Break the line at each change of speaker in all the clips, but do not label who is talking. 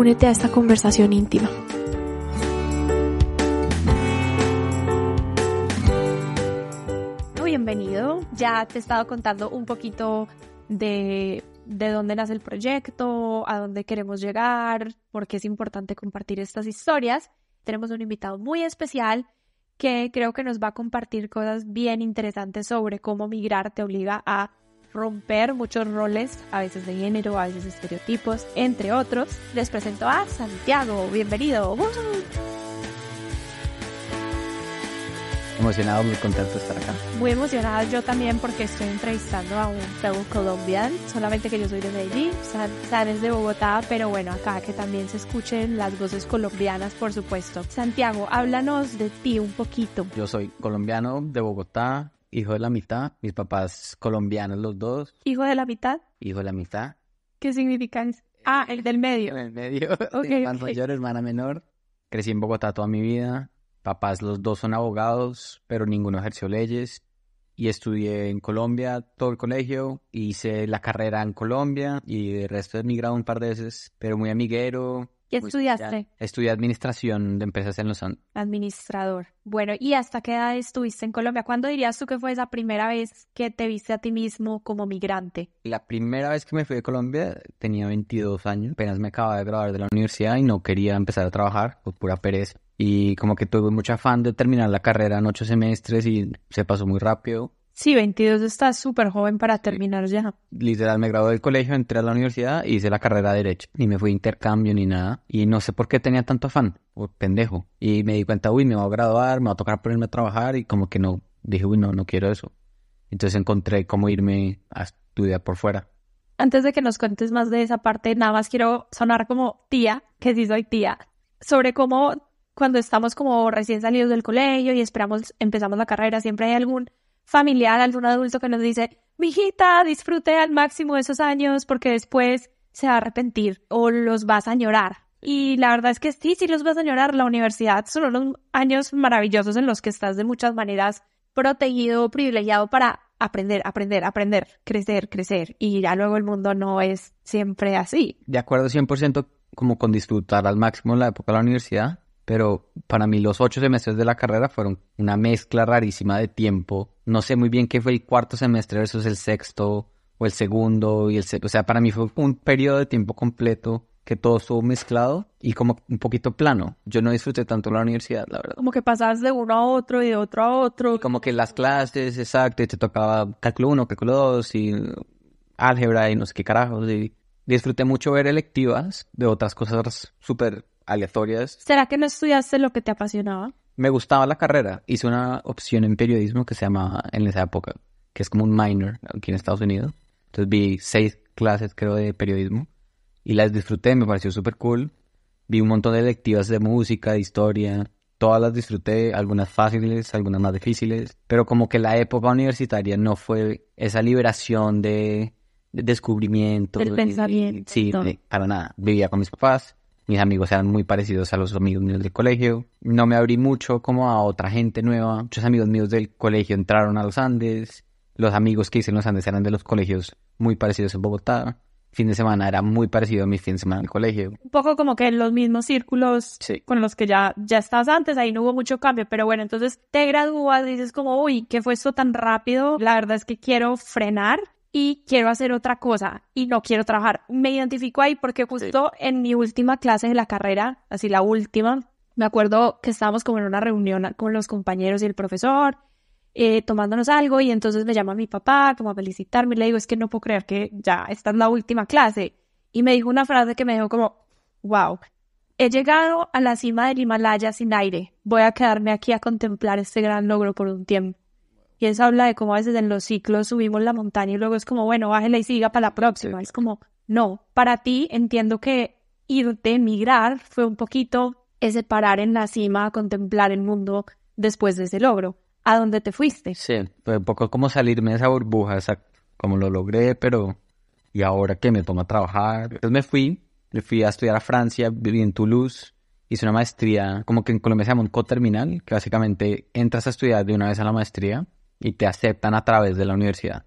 únete a esta conversación íntima.
Bienvenido, ya te he estado contando un poquito de, de dónde nace el proyecto, a dónde queremos llegar, por qué es importante compartir estas historias. Tenemos un invitado muy especial que creo que nos va a compartir cosas bien interesantes sobre cómo migrar te obliga a romper muchos roles, a veces de género, a veces de estereotipos, entre otros. Les presento a Santiago, bienvenido.
Emocionado, muy contento de estar acá.
Muy emocionada yo también porque estoy entrevistando a un fellow colombian, solamente que yo soy de Medellín, San, es de Bogotá, pero bueno, acá que también se escuchen las voces colombianas, por supuesto. Santiago, háblanos de ti un poquito.
Yo soy colombiano de Bogotá, hijo de la mitad, mis papás colombianos los dos.
¿Hijo de la mitad?
Hijo de la mitad.
¿Qué significa eso? Ah, el del medio.
El medio, okay, hermano mayor, hermana menor. Crecí en Bogotá toda mi vida. Papás los dos son abogados, pero ninguno ejerció leyes. Y estudié en Colombia todo el colegio. Hice la carrera en Colombia y el resto he emigrado un par de veces, pero muy amiguero
¿Qué estudiaste?
Estudié administración de empresas en Los Andes.
Administrador. Bueno, ¿y hasta qué edad estuviste en Colombia? ¿Cuándo dirías tú que fue esa primera vez que te viste a ti mismo como migrante?
La primera vez que me fui de Colombia tenía 22 años. Apenas me acababa de graduar de la universidad y no quería empezar a trabajar por pura pereza. Y como que tuve mucho afán de terminar la carrera en ocho semestres y se pasó muy rápido.
Sí, 22 estás súper joven para terminar ya.
Literal, me gradué del colegio, entré a la universidad y hice la carrera de Derecho. Ni me fui a intercambio ni nada. Y no sé por qué tenía tanto afán, por pendejo. Y me di cuenta, uy, me voy a graduar, me va a tocar ponerme a trabajar y como que no, dije, uy, no, no quiero eso. Entonces encontré cómo irme a estudiar por fuera.
Antes de que nos cuentes más de esa parte, nada más quiero sonar como tía, que sí soy tía, sobre cómo cuando estamos como recién salidos del colegio y esperamos, empezamos la carrera, siempre hay algún familiar, algún adulto que nos dice, mijita, disfrute al máximo esos años porque después se va a arrepentir o los vas a añorar. Y la verdad es que sí, sí los vas a añorar. La universidad son unos años maravillosos en los que estás de muchas maneras protegido, privilegiado para aprender, aprender, aprender, crecer, crecer. Y ya luego el mundo no es siempre así.
De acuerdo 100% como con disfrutar al máximo la época de la universidad, pero para mí los ocho semestres de la carrera fueron una mezcla rarísima de tiempo. No sé muy bien qué fue el cuarto semestre versus el sexto o el segundo y el o sea, para mí fue un periodo de tiempo completo que todo estuvo mezclado y como un poquito plano. Yo no disfruté tanto la universidad, la verdad.
Como que pasabas de uno a otro y de otro a otro.
como que las clases, exacto, y te tocaba cálculo 1, cálculo 2 y álgebra y no sé qué carajos. Y disfruté mucho ver electivas de otras cosas súper aleatorias.
¿Será que no estudiaste lo que te apasionaba?
Me gustaba la carrera. Hice una opción en periodismo que se llama en esa época, que es como un minor aquí en Estados Unidos. Entonces vi seis clases, creo, de periodismo y las disfruté, me pareció súper cool. Vi un montón de electivas de música, de historia. Todas las disfruté, algunas fáciles, algunas más difíciles. Pero como que la época universitaria no fue esa liberación de, descubrimiento.
Del pensamiento.
sí, para nada. Vivía con mis papás mis amigos eran muy parecidos a los amigos míos del colegio. No me abrí mucho como a otra gente nueva. Muchos amigos míos del colegio entraron a los Andes. Los amigos que hice en los Andes eran de los colegios muy parecidos en Bogotá. Fin de semana era muy parecido a mis fines de semana en el colegio.
Un poco como que en los mismos círculos con los que ya, ya estabas antes, ahí no hubo mucho cambio, pero bueno, entonces te gradúas, dices como, uy, ¿qué fue esto tan rápido? La verdad es que quiero frenar y quiero hacer otra cosa y no quiero trabajar. Me identifico ahí porque justo en mi última clase de la carrera, así la última, me acuerdo que estábamos como en una reunión con los compañeros y el profesor, eh, tomándonos algo y entonces me llama mi papá como a felicitarme y le digo, es que no puedo creer que ya esta es la última clase. Y me dijo una frase que me dejó como, wow, he llegado a la cima del Himalaya sin aire, voy a quedarme aquí a contemplar este gran logro por un tiempo. Y eso habla de cómo a veces en los ciclos subimos la montaña y luego es como, bueno, bájela y siga para la próxima. Es como, no, para ti entiendo que irte, emigrar, fue un poquito ese parar en la cima contemplar el mundo después de ese logro. ¿A dónde te fuiste?
Sí, fue un poco como salirme de esa burbuja, exacto. Como lo logré, pero ¿y ahora qué? Me pongo a trabajar. Entonces me fui, me fui a estudiar a Francia, viví en Toulouse, hice una maestría, como que en Colombia se llama un coterminal, que básicamente entras a estudiar de una vez a la maestría y te aceptan a través de la universidad.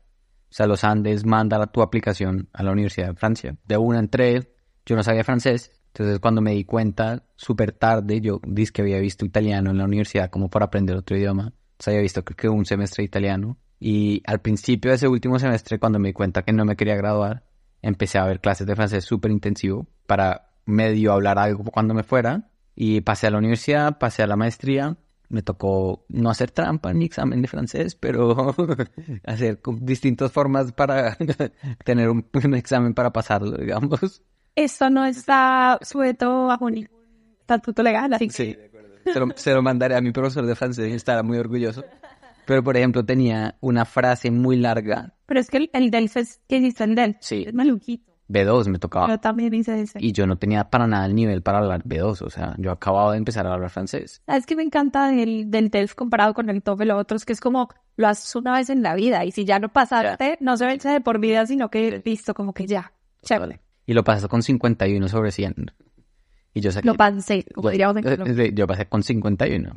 O sea, los Andes manda tu aplicación a la Universidad de Francia. De una entré, yo no sabía francés, entonces cuando me di cuenta, súper tarde, yo dije que había visto italiano en la universidad como para aprender otro idioma. Sea, había visto creo que un semestre de italiano. Y al principio de ese último semestre, cuando me di cuenta que no me quería graduar, empecé a ver clases de francés súper intensivo para medio hablar algo cuando me fuera. Y pasé a la universidad, pasé a la maestría me tocó no hacer trampa en mi examen de francés, pero hacer distintas formas para tener un, examen para pasarlo, digamos.
Eso no está sujeto bajo ningún estatuto legal, así
Sí, se lo, se lo mandaré a mi profesor de francés y estará muy orgulloso. Pero, por ejemplo, tenía una frase muy larga.
Pero es que el, el DELF es, ¿qué hiciste el DELF?
Sí.
Es maluquito.
B2 me tocaba.
Yo también hice ese.
Y yo no tenía para nada el nivel para hablar B2, o sea, yo acababa de empezar a hablar francés.
¿Sabes qué me encanta del, del DELF comparado con el TOEFL o otros? Que es como, lo haces una vez en la vida y si ya no pasaste, no se vence de por vida, sino que listo, como que ya. Chévere.
Y lo pasé con 51 sobre 100. Y yo saqué...
Lo pasé, como diríamos en Colombia.
Yo pasé con 51.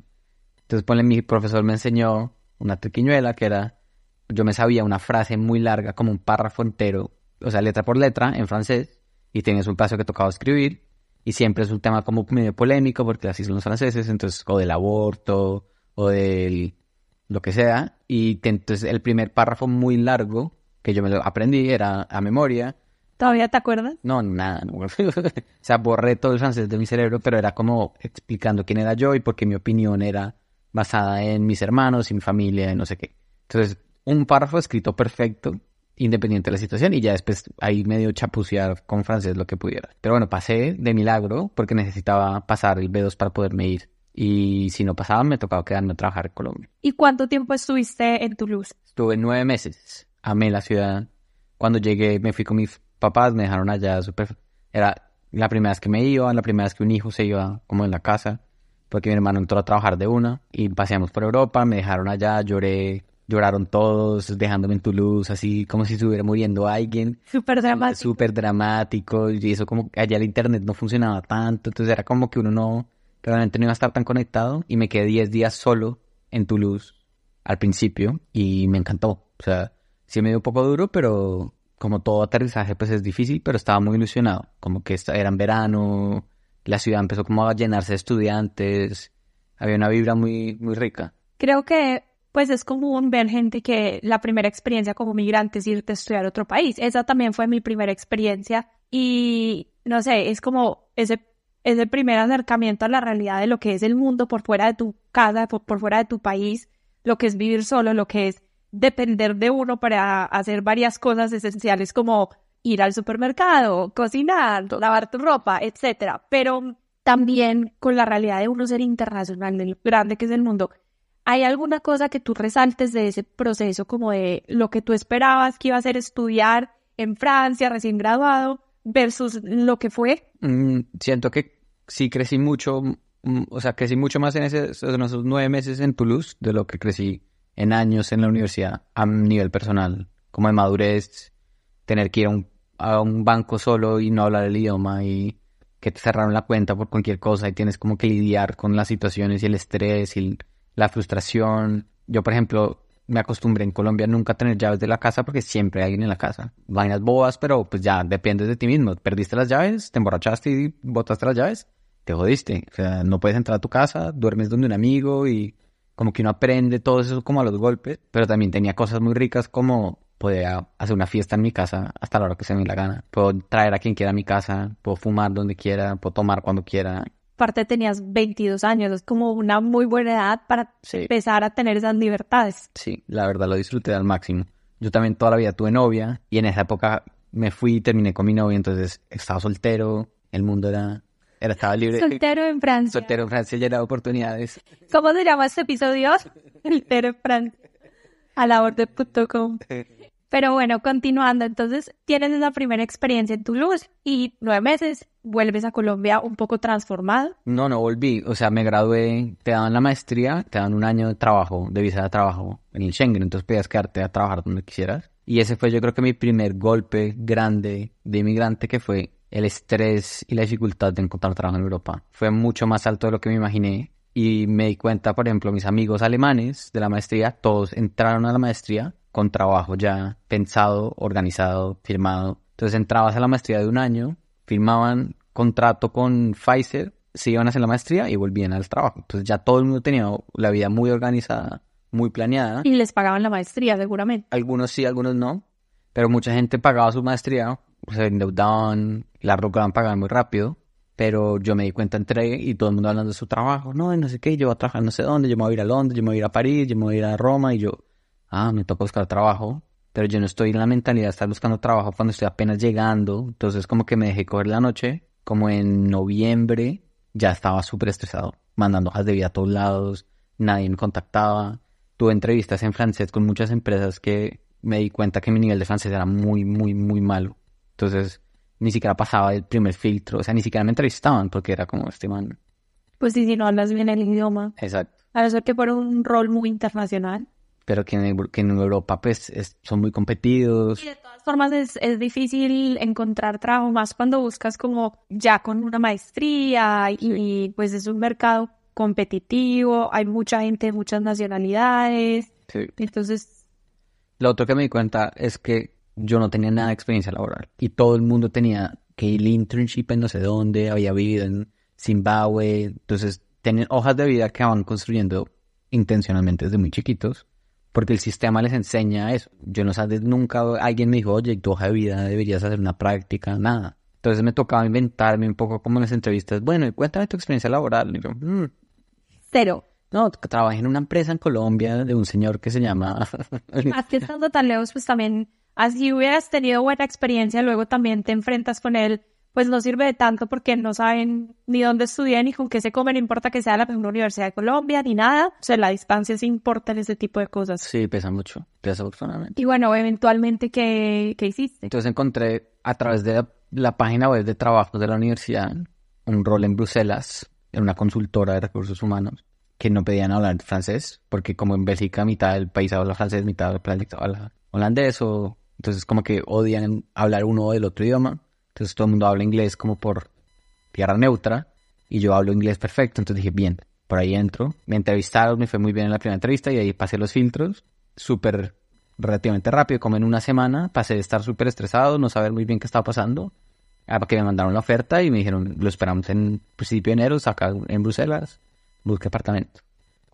Entonces, ponle, mi profesor me enseñó una triquiñuela que era, yo me sabía una frase muy larga, como un párrafo entero, o sea, letra por letra, en francés, y tenías un paso que tocaba escribir, y siempre es un tema como medio polémico, porque así son los franceses, entonces, o del aborto, o del lo que sea, y te- entonces el primer párrafo muy largo, que yo me lo aprendí, era a memoria,
¿Todavía te acuerdas?
no, nada. no. o sea, borré todo el francés de mi cerebro, pero era como explicando quién era yo y por qué mi opinión era basada en mis hermanos y mi familia y no sé qué. Entonces, un párrafo escrito perfecto, independiente de la situación, y ya después ahí medio chapucear con francés lo que pudiera. Pero bueno, pasé de milagro porque necesitaba pasar el B2 para poderme ir. Y si no pasaba, me tocaba quedarme a trabajar en Colombia.
¿Y cuánto tiempo estuviste en Toulouse?
Estuve nueve meses. Amé la ciudad. Cuando llegué, me fui con mis papás, me dejaron allá súper... Era la primera vez que me iba, la primera vez que un hijo se iba como en la casa, porque mi hermano entró a trabajar de una y paseamos por Europa, me dejaron allá, lloré, lloraron todos, dejándome en Toulouse, así como si estuviera muriendo alguien.
Súper dramático.
Súper dramático y eso como allá el internet no funcionaba tanto, entonces era como que uno no, realmente no iba a estar tan conectado y me quedé 10 días solo en Toulouse al principio y me encantó. O sea, sí me dio un poco duro, pero como todo aterrizaje pues es difícil, pero estaba muy ilusionado. Como que era en verano, la ciudad empezó como a llenarse de estudiantes, había una vibra muy, muy rica.
Creo que pues es común ver gente que la primera experiencia como migrante es irte a estudiar a otro país. Esa también fue mi primera experiencia y no sé, es como ese, ese primer acercamiento a la realidad de lo que es el mundo por fuera de tu casa, por, por fuera de tu país, lo que es vivir solo, lo que es depender de uno para hacer varias cosas esenciales como ir al supermercado, cocinar, lavar tu ropa, etcétera. Pero también con la realidad de uno ser internacional, de lo grande que es el mundo, ¿hay alguna cosa que tú resaltes de ese proceso como de lo que tú esperabas que iba a ser estudiar en Francia, recién graduado, versus lo que fue?
Mm, siento que sí crecí mucho, mm, o sea, crecí mucho más en, ese, en esos nueve meses en Toulouse de lo que crecí en años en la universidad a nivel personal, como de madurez, tener que ir a un, a un banco solo y no hablar el idioma y que te cerraron la cuenta por cualquier cosa y tienes como que lidiar con las situaciones y el estrés y la frustración. Yo, por ejemplo, me acostumbré en Colombia a nunca tener llaves de la casa porque siempre hay alguien en la casa. Vainas bobas, pero pues ya dependes de ti mismo. Perdiste las llaves, te emborrachaste y botaste las llaves, te jodiste. O sea, no puedes entrar a tu casa, duermes donde un amigo y como que uno aprende todo eso como a los golpes, pero también tenía cosas muy ricas como poder hacer una fiesta en mi casa hasta la hora que se me la gana. Puedo traer a quien quiera a mi casa, puedo fumar donde quiera, puedo tomar cuando quiera.
Aparte tenías 22 años, es como una muy buena edad para
Sí.
empezar a tener esas libertades.
Sí, la verdad lo disfruté al máximo. Yo también toda la vida tuve novia y en esa época me fui y terminé con mi novia, entonces estaba soltero, el mundo era, era estaba libre.
Soltero en Francia.
Soltero en Francia llena de oportunidades.
¿Cómo se llama este episodio? Soltero en Francia. A la orden.com. Pero bueno, continuando, entonces tienes esa primera experiencia en Toulouse y nueve meses vuelves a Colombia un poco transformado.
No, no volví, o sea, me gradué, te daban la maestría, te dan un año de trabajo, de visa de trabajo en el Schengen, entonces podías quedarte a trabajar donde quisieras. Y ese fue yo creo que mi primer golpe grande de inmigrante que fue el estrés y la dificultad de encontrar trabajo en Europa. Fue mucho más alto de lo que me imaginé y me di cuenta, por ejemplo, mis amigos alemanes de la maestría, todos entraron a la maestría con trabajo ya pensado, organizado, firmado. Entonces entrabas a la maestría de un año, firmaban contrato con Pfizer, se iban a hacer la maestría y volvían al trabajo. Entonces ya todo el mundo tenía la vida muy organizada muy planeada.
Y les pagaban la maestría, seguramente.
Algunos sí, algunos no. Pero mucha gente pagaba su maestría, se endeudaban, la roca pagaban muy rápido. Pero yo me di cuenta, entré y todo el mundo hablando de su trabajo. No, no sé qué, yo voy a trabajar no sé dónde, yo me voy a ir a Londres, yo me voy a ir a París, yo me voy a ir a Roma. Y yo, ah, me toca buscar trabajo. Pero yo no estoy en la mentalidad de estar buscando trabajo cuando estoy apenas llegando. Entonces como que me dejé coger la noche. Como en noviembre ya estaba súper estresado, mandando hojas de vida a todos lados, nadie me contactaba tuve entrevistas en francés con muchas empresas que me di cuenta que mi nivel de francés era muy, muy, muy malo. Entonces, ni siquiera pasaba el primer filtro, o sea, ni siquiera me entrevistaban porque era como este man.
Pues sí, si no hablas bien el idioma.
Exacto.
A no ser que por un rol muy internacional.
Pero que en, que en Europa, pues, son muy competidos.
Y de todas formas es, es difícil encontrar trabajo, más cuando buscas como ya con una maestría y pues es un mercado competitivo, hay mucha gente de muchas nacionalidades. Sí. Entonces...
Lo otro que me di cuenta es que yo no tenía nada de experiencia laboral y todo el mundo tenía que ir internship en no sé dónde, había vivido en Zimbabue, entonces tienen hojas de vida que van construyendo intencionalmente desde muy chiquitos, porque el sistema les enseña eso. Yo no sé, nunca alguien me dijo, oye, tu hoja de vida deberías hacer una práctica, nada. Entonces me tocaba inventarme un poco como en las entrevistas, bueno, cuéntame tu experiencia laboral. Y yo, mm,
Cero.
No, trabajé en una empresa en Colombia de un señor que se llama...
Más que estando tan lejos, pues también, así hubieras tenido buena experiencia, luego también te enfrentas con él, pues no sirve de tanto porque no saben ni dónde estudian ni con qué se comen, no importa que sea la mejor universidad de Colombia ni nada. O sea, la distancia sí importa en ese tipo de cosas.
Sí, pesa mucho, pesa afortunadamente.
Y bueno, eventualmente, ¿qué, qué hiciste?
Entonces encontré a través de la página web de trabajo de la universidad un rol en Bruselas en una consultora de recursos humanos que no pedían hablar francés, porque como en Bélgica mitad del país habla francés, mitad del país habla holandés, o entonces como que odian hablar uno del otro idioma, entonces todo el mundo habla inglés como por tierra neutra, y yo hablo inglés perfecto, entonces dije, bien, por ahí entro, me entrevistaron, me fue muy bien en la primera entrevista, y ahí pasé los filtros, súper relativamente rápido, como en una semana, pasé de estar súper estresado, no saber muy bien qué estaba pasando, a que me mandaron la oferta y me dijeron, lo esperamos en principio de enero, acá en Bruselas, busqué apartamento.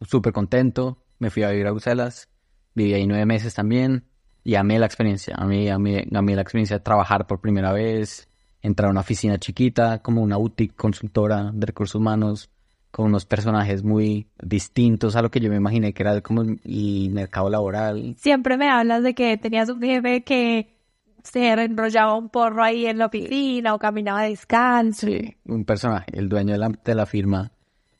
Súper contento, me fui a vivir a Bruselas, viví ahí nueve meses también y amé la experiencia, amé, amé, amé la experiencia de trabajar por primera vez, entrar a una oficina chiquita, como una boutique consultora de recursos humanos, con unos personajes muy distintos a lo que yo me imaginé que era como el mercado laboral.
Siempre me hablas de que tenías un jefe que se enrollaba un porro ahí en la oficina o caminaba descalzo.
Sí, un personaje, el dueño de la, de la firma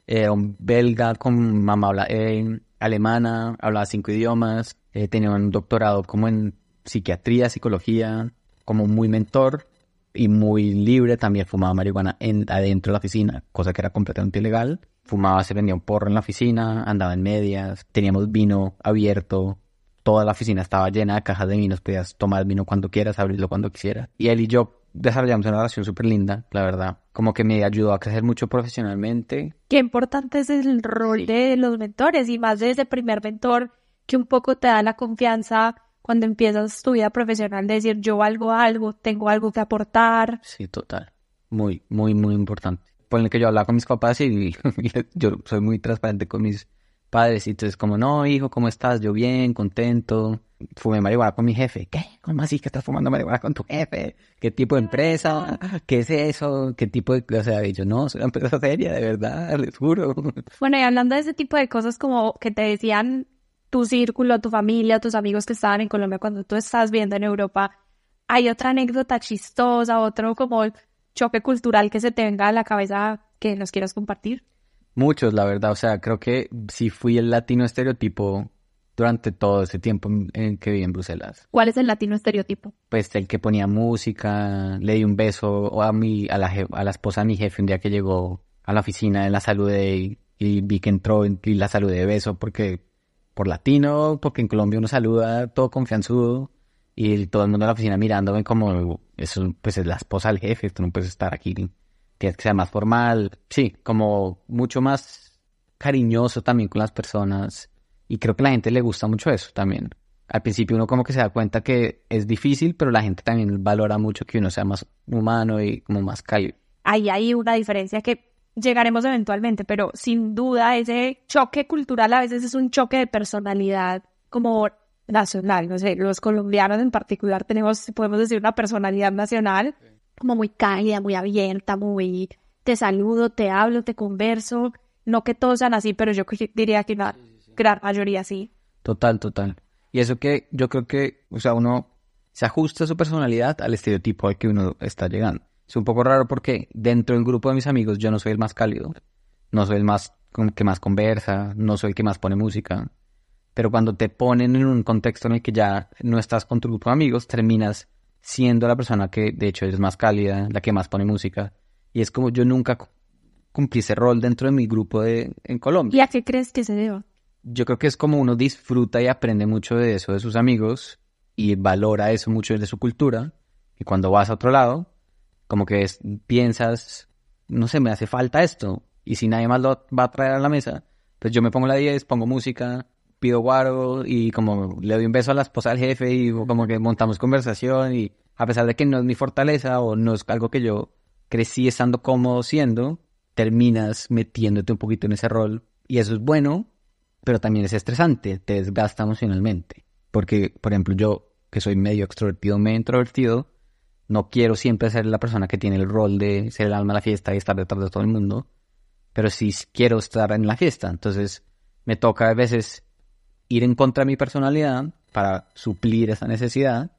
era un belga con mamá habla, eh, alemana, hablaba cinco idiomas, eh, tenía un doctorado como en psiquiatría, psicología, como muy mentor y muy libre, también fumaba marihuana en, adentro de la oficina, cosa que era completamente ilegal. Fumaba, se vendía un porro en la oficina, andaba en medias, teníamos vino abierto, toda la oficina estaba llena de cajas de vinos, podías tomar vino cuando quieras, abrirlo cuando quisieras. Y él y yo desarrollamos una relación súper linda, la verdad. Como que me ayudó a crecer mucho profesionalmente.
Qué importante es el rol de los mentores y más de ese primer mentor que un poco te da la confianza cuando empiezas tu vida profesional de decir yo valgo algo, tengo algo que aportar.
Sí, total. Muy, muy, muy importante. Por el que yo hablaba con mis papás y yo soy muy transparente con mis padres. Y entonces, como, no, hijo, ¿cómo estás? Yo bien, contento. Fumé marihuana con mi jefe. ¿Qué? ¿Cómo así que estás fumando marihuana con tu jefe? ¿Qué tipo de empresa? ¿Qué es eso? ¿Qué tipo de...? O sea, yo, no, soy una empresa seria, de verdad, les juro.
Bueno, y hablando de ese tipo de cosas como que te decían tu círculo, tu familia, tus amigos que estaban en Colombia cuando tú estás viendo en Europa, ¿hay otra anécdota chistosa, otro como choque cultural que se te venga a la cabeza que nos quieras compartir?
Muchos, la verdad. O sea, creo que si fui el latino estereotipo durante todo ese tiempo en, que viví en Bruselas.
¿Cuál es el latino estereotipo?
Pues el que ponía música, le di un beso a, mi, a, la, a la esposa de mi jefe un día que llegó a la oficina, la saludé y, vi que entró y la saludé de beso porque por latino, porque en Colombia uno saluda todo confianzudo y todo el mundo en la oficina mirándome como, eso pues es la esposa del jefe, tú no puedes estar aquí, tienes que ser más formal, sí, como mucho más cariñoso también con las personas y creo que a la gente le gusta mucho eso también. Al principio uno como que se da cuenta que es difícil, pero la gente también valora mucho que uno sea más humano y como más cálido.
Ahí hay una diferencia que llegaremos eventualmente, pero sin duda ese choque cultural a veces es un choque de personalidad como nacional, no sé, los colombianos en particular tenemos, podemos decir, una personalidad nacional como muy cálida, muy abierta, muy te saludo, te hablo, te converso, no que todos sean así, pero yo diría que una gran mayoría sí.
Total, total. Y eso que yo creo que, o sea, uno se ajusta su personalidad al estereotipo al que uno está llegando. Es un poco raro porque dentro del grupo de mis amigos yo no soy el más cálido, no soy el más que más conversa, no soy el que más pone música. Pero cuando te ponen en un contexto en el que ya no estás con tu grupo de amigos, terminas siendo la persona que de hecho es más cálida, la que más pone música. Y es como yo nunca cumplí ese rol dentro de mi grupo de, en Colombia.
¿Y a qué crees que se deba?
yo creo que es como uno disfruta y aprende mucho de eso de sus amigos y valora eso mucho de su cultura. Y cuando vas a otro lado, como que piensas, no sé, me hace falta esto. Y si nadie más lo va a traer a la mesa, pues yo me pongo la 10, pongo música, pido guaro y como le doy un beso a la esposa del jefe y como que montamos conversación y a pesar de que no es mi fortaleza o no es algo que yo crecí estando cómodo siendo, terminas metiéndote un poquito en ese rol y eso es bueno pero también es estresante, te desgasta emocionalmente. Porque, por ejemplo, yo, que soy medio extrovertido, medio introvertido, no quiero siempre ser la persona que tiene el rol de ser el alma de la fiesta y estar detrás de todo el mundo, pero sí quiero estar en la fiesta. Entonces, me toca a veces ir en contra de mi personalidad para suplir esa necesidad,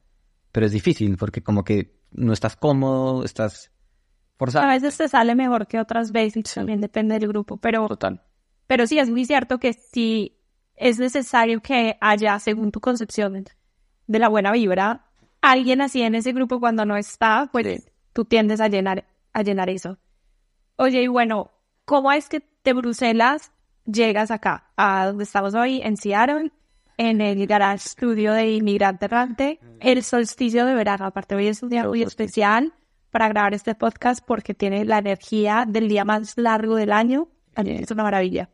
pero es difícil porque como que no estás cómodo, estás forzado.
A veces te sale mejor que otras veces, también depende del grupo, pero
Total.
Pero sí, es muy cierto que si es necesario que haya, según tu concepción de la buena vibra, alguien así en ese grupo cuando no está, pues tú tiendes a llenar, a llenar eso. Oye, y bueno, ¿cómo es que de Bruselas llegas acá, a donde estamos hoy, en Seattle, en el Garage Studio de Inmigrante Errante, el solsticio de verano? Aparte, hoy es un día muy especial para grabar este podcast porque tiene la energía del día más largo del año. Es una maravilla.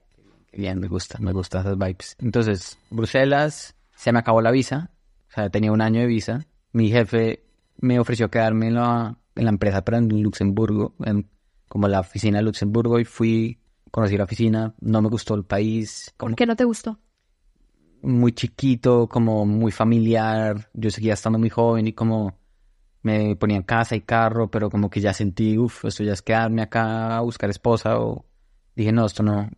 Bien, me gusta, me gustan esas vibes. Entonces, Bruselas, se me acabó la visa. O sea, tenía un año de visa. Mi jefe me ofreció quedarme en la, en la empresa, pero en Luxemburgo, en, como la oficina de Luxemburgo, y fui, conocí la oficina, no me gustó el país.
¿Por qué no te gustó?
Muy chiquito, como muy familiar. Yo seguía estando muy joven y como me ponía en casa y carro, pero como que ya sentí, uff, esto ya es quedarme acá a buscar esposa o dije, no, esto no,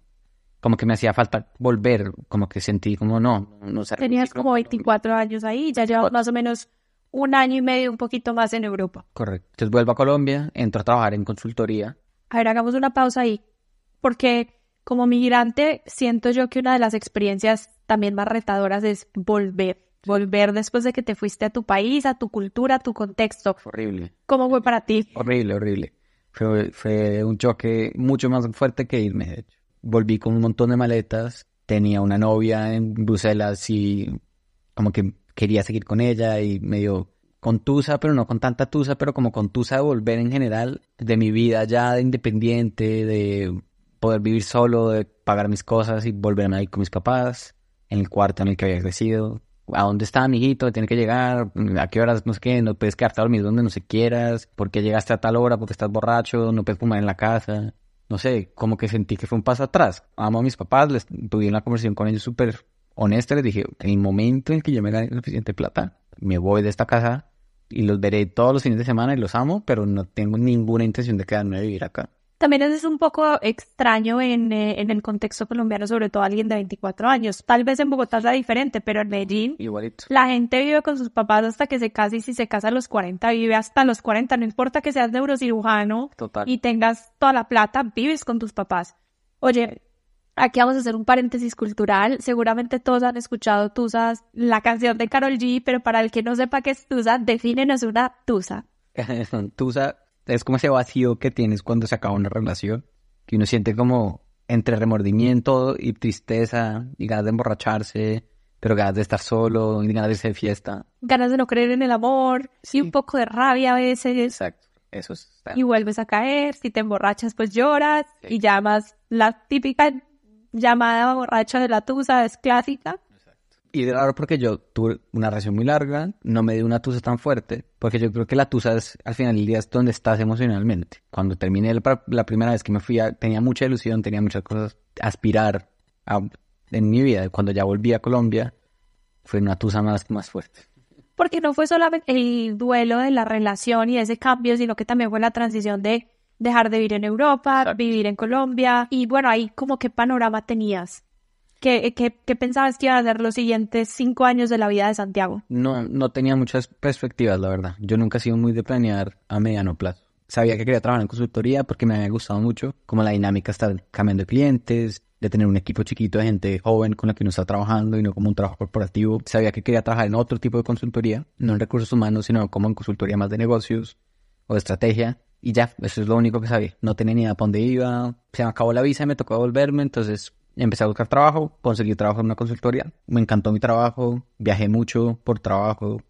como que me hacía falta volver, como que sentí como no, no sé.
Tenías como 24 años ahí, ya llevas más o menos un año y medio, un poquito más en Europa.
Correcto. Entonces vuelvo a Colombia, entro a trabajar en consultoría.
A ver, hagamos una pausa ahí, porque como migrante siento yo que una de las experiencias también más retadoras es volver. Volver después de que te fuiste a tu país, a tu cultura, a tu contexto.
Horrible.
¿Cómo fue para ti?
Horrible, horrible. Fue, fue un choque mucho más fuerte que irme, de hecho volví con un montón de maletas, tenía una novia en Bruselas y como que quería seguir con ella y medio contusa, pero no con tanta tusa, pero como contusa de volver en general de mi vida ya de independiente, de poder vivir solo, de pagar mis cosas y volverme ahí con mis papás, en el cuarto en el que había crecido. ¿A dónde está, amiguito? Tiene que llegar. ¿A qué horas? No sé qué. No puedes quedarte a dormir donde no se quieras. ¿Por qué llegaste a tal hora? Porque estás borracho. No puedes fumar en la casa no sé, como que sentí que fue un paso atrás. Amo a mis papás, les tuve una conversación con ellos súper honesta, les dije, en el momento en que yo me gane suficiente plata, me voy de esta casa y los veré todos los fines de semana y los amo, pero no tengo ninguna intención de quedarme a vivir acá.
También es un poco extraño en, eh, en, el contexto colombiano, sobre todo alguien de 24 años. Tal vez en Bogotá sea diferente, pero en Medellín
Igualito.
la gente vive con sus papás hasta que se casa y si se casa a los 40, vive hasta los 40. No importa que seas neurocirujano
Total.
y tengas toda la plata, vives con tus papás. Oye, Aquí vamos a hacer un paréntesis cultural. Seguramente todos han escuchado Tusas, la canción de Carol G, pero para el que no sepa qué es Tusa, defínenos una Tusa.
tusa es como ese vacío que tienes cuando se acaba una relación, que uno siente como entre remordimiento y tristeza y ganas de emborracharse, pero ganas de estar solo y ganas de irse de fiesta.
Ganas de no creer en el amor, sí. y un poco de rabia a veces.
Exacto, eso es.
Y vuelves a caer, si te emborrachas pues lloras y llamas la típica llamada borracha de la tusa, es clásica.
Y de raro porque yo tuve una relación muy larga, no me dio una tusa tan fuerte, porque yo creo que la tusa es al final del día es donde estás emocionalmente. Cuando terminé la, primera vez que me fui, tenía mucha ilusión, tenía muchas cosas aspirar en mi vida. Cuando ya volví a Colombia, fue una tusa más, más fuerte.
Porque no fue solamente el duelo de la relación y ese cambio, sino que también fue la transición de dejar de vivir en Europa, vivir en Colombia. Y bueno, ahí como qué panorama tenías. ¿Qué, qué, qué pensabas que iba a ser los siguientes cinco años de la vida de Santiago?
No, no tenía muchas perspectivas, la verdad. Yo nunca he sido muy de planear a mediano plazo. Sabía que quería trabajar en consultoría porque me había gustado mucho, como la dinámica estar cambiando de clientes, de tener un equipo chiquito de gente joven con la que uno está trabajando y no como un trabajo corporativo. Sabía que quería trabajar en otro tipo de consultoría, no en recursos humanos, sino como en consultoría más de negocios o de estrategia. Y ya, eso es lo único que sabía. No tenía ni idea para dónde iba. Se me acabó la visa y me tocó volverme, entonces empecé a buscar trabajo, conseguí trabajo en una consultoría. Me encantó mi trabajo, viajé mucho por trabajo,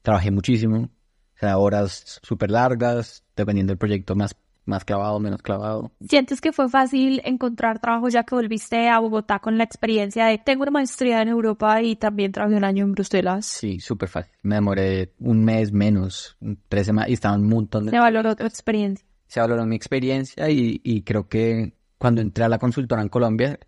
trabajé muchísimo. O sea, horas súper largas, dependiendo del proyecto más más clavado, menos clavado.
¿Sientes que fue fácil encontrar trabajo ya que volviste a Bogotá con la experiencia de tengo una maestría en Europa y también trabajé un año en Bruselas?
Sí, súper fácil. Me demoré un mes menos, tres semanas y estaba un montón de...
Se valoró tu experiencia.
Se valoró mi experiencia y, y creo que cuando entré a la consultora en Colombia,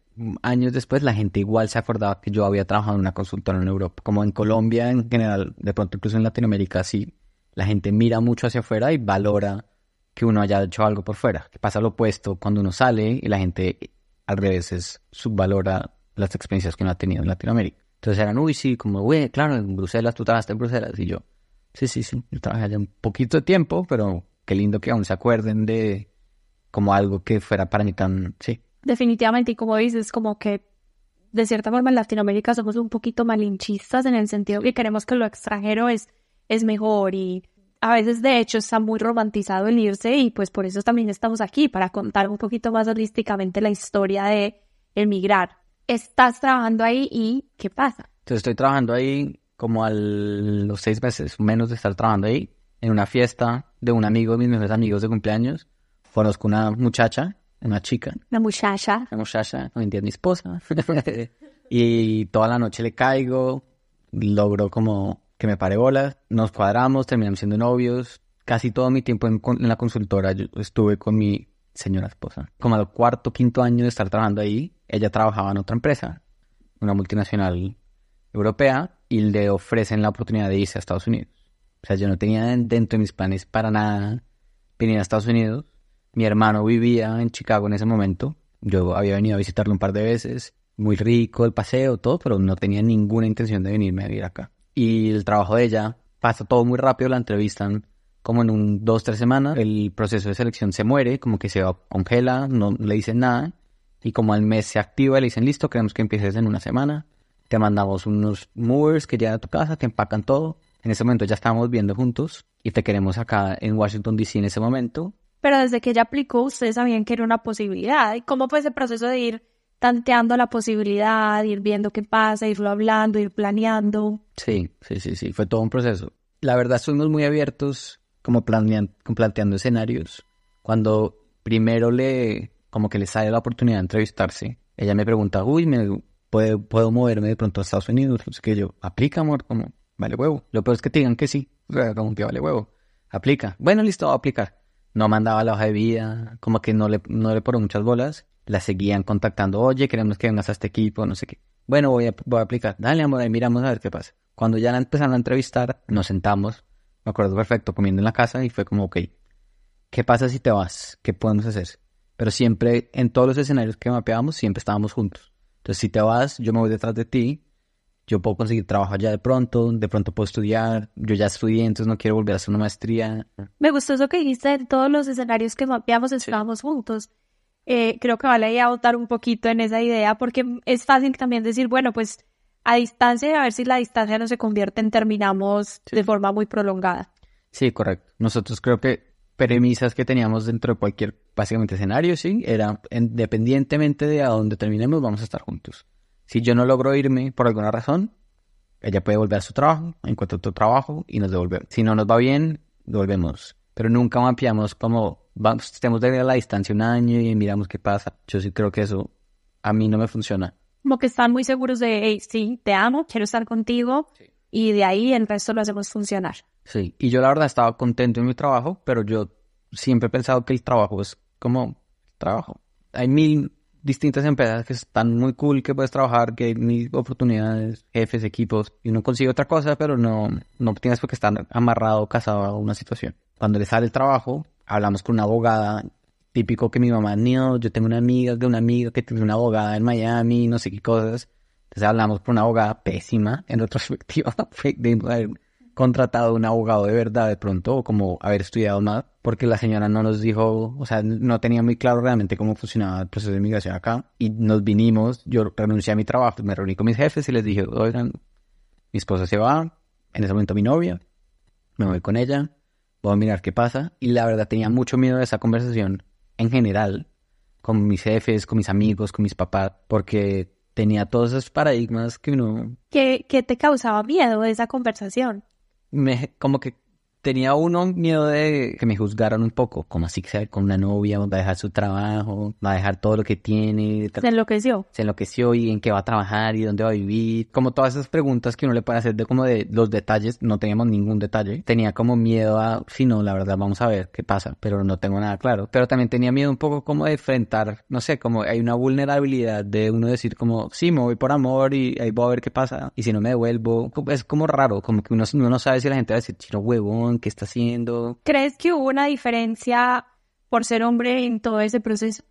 años después la gente igual se acordaba que yo había trabajado en una consultora en Europa. Como en Colombia en general, de pronto incluso en Latinoamérica, sí, la gente mira mucho hacia afuera y valora que uno haya hecho algo por fuera. Que pasa lo opuesto cuando uno sale y la gente al revés subvalora las experiencias que uno ha tenido en Latinoamérica. Entonces eran, uy, sí, como, güey, claro, en Bruselas, tú trabajaste en Bruselas. Y yo, sí, sí, sí, yo trabajé allá un poquito de tiempo, pero qué lindo que aún se acuerden de como algo que fuera para mí tan, sí.
Definitivamente, y como dices, como que de cierta forma en Latinoamérica somos un poquito malinchistas en el sentido que queremos que lo extranjero es, es mejor y a veces de hecho está muy romantizado el irse y pues por eso también estamos aquí, para contar un poquito más holísticamente la historia de emigrar. Estás trabajando ahí y ¿qué pasa?
Entonces estoy trabajando ahí como a los seis meses, menos de estar trabajando ahí, en una fiesta de un amigo, mis mejores amigos de cumpleaños. Conozco una muchacha, una chica.
Una muchacha.
Una muchacha, hoy en día es mi esposa. y toda la noche le caigo, logro como que me pare bolas, nos cuadramos, terminamos siendo novios. Casi todo mi tiempo en, la consultora yo estuve con mi señora esposa. Como al cuarto, quinto año de estar trabajando ahí, ella trabajaba en otra empresa, una multinacional europea, y le ofrecen la oportunidad de irse a Estados Unidos. O sea, yo no tenía dentro de mis planes para nada venir a Estados Unidos. Mi hermano vivía en Chicago en ese momento. Yo había venido a visitarlo un par de veces. Muy rico el paseo, todo, pero no tenía ninguna intención de venirme a vivir acá y el trabajo de ella pasa todo muy rápido, la entrevistan como en un dos, tres semanas, el proceso de selección se muere, como que se congela, no le dicen nada, y como al mes se activa, le dicen, listo, queremos que empieces en una semana, te mandamos unos movers que llegan a tu casa, te empacan todo, en ese momento ya estábamos viendo juntos, y te queremos acá en Washington, D.C. en ese momento.
Pero desde que ella aplicó, ustedes sabían que era una posibilidad, ¿y cómo fue ese proceso de ir tanteando la posibilidad, ir viendo qué pasa, irlo hablando, ir planeando.
Sí, sí, sí, sí, fue todo un proceso. La verdad, estuvimos muy abiertos como planteando escenarios. Cuando primero le, como que le sale la oportunidad de entrevistarse, ella me pregunta, uy, ¿me, puedo, ¿puedo moverme de pronto a Estados Unidos? Entonces que yo, aplica, amor, como, vale huevo. Lo peor es que te digan que sí, como que vale huevo. Aplica. Bueno, listo, voy a aplicar. No mandaba la hoja de vida, como que no le, no le muchas bolas la seguían contactando, oye, queremos que vengas a este equipo, no sé qué. Bueno, voy a, voy a aplicar. Dale, amor, miramos a ver qué pasa. Cuando ya la empezaron a entrevistar, nos sentamos, me acuerdo perfecto, comiendo en la casa y fue como, ok, ¿qué pasa si te vas? ¿Qué podemos hacer? Pero siempre, en todos los escenarios que mapeábamos, siempre estábamos juntos. Entonces, si te vas, yo me voy detrás de ti, yo puedo conseguir trabajo allá de pronto, de pronto puedo estudiar, yo ya estudié, entonces no quiero volver a hacer una maestría.
Me gustó eso que dijiste, en todos los escenarios que mapeamos estábamos juntos. eh, creo que vale votar un poquito en esa idea porque es fácil también decir, bueno, pues a distancia y a ver si la distancia no se convierte en terminamos de forma muy prolongada.
Sí, correcto. Nosotros creo que premisas que teníamos dentro de cualquier, básicamente, escenario, sí, era independientemente de a dónde terminemos, vamos a estar juntos. Si yo no logro irme por alguna razón, ella puede volver a su trabajo, encuentra otro trabajo y nos devolvemos. Si no nos va bien, volvemos. Pero nunca mapeamos como, vamos, estemos de la distancia un año y miramos qué pasa. Yo sí creo que eso a mí no me funciona.
Como que están muy seguros de, hey, sí, te amo, quiero estar contigo. Y de ahí el resto lo hacemos funcionar.
Sí, y yo la verdad estaba contento en mi trabajo, pero yo siempre he pensado que el trabajo es como trabajo. Hay mil distintas empresas que están muy cool, que puedes trabajar, que hay oportunidades, jefes, equipos, y uno consigue otra cosa, pero no, no tienes por qué estar amarrado, casado a una situación. Cuando le sale el trabajo, hablamos con una abogada, típico que mi mamá, no, yo tengo una amiga de una amiga que tiene una abogada en Miami, no sé qué cosas. Entonces hablamos con una abogada pésima, en retrospectiva, de contratado un abogado de verdad de pronto, o como haber estudiado más, porque la señora no nos dijo, o sea, no tenía muy claro realmente cómo funcionaba el proceso de inmigración acá, y nos vinimos, yo renuncié a mi trabajo, me reuní con mis jefes y les dije, oigan, mi esposa se va, en ese momento mi novia, me voy con ella, voy a mirar qué pasa, y la verdad tenía mucho miedo de esa conversación en general, con mis jefes, con mis amigos, con mis papás, porque tenía todos esos paradigmas que uno...
¿Qué, qué te causaba miedo esa conversación?
Me, como que tenía uno miedo de que me juzgaran un poco, como así que con una novia, va a dejar su trabajo, va a dejar todo lo que tiene.
Se enloqueció.
Se enloqueció y en qué va a trabajar y dónde va a vivir. Como todas esas preguntas que uno le puede hacer de como de los detalles, no teníamos ningún detalle. Tenía como miedo a, si no, la verdad, vamos a ver qué pasa, pero no tengo nada claro. Pero también tenía miedo un poco como de enfrentar, no sé, como hay una vulnerabilidad de uno decir como, sí, me voy por amor y ahí voy a ver qué pasa. Y si no me devuelvo, es como raro, como que uno, uno no sabe si la gente va a decir, chino huevón, qué está haciendo.
¿Crees que hubo una diferencia por ser hombre en todo ese proceso?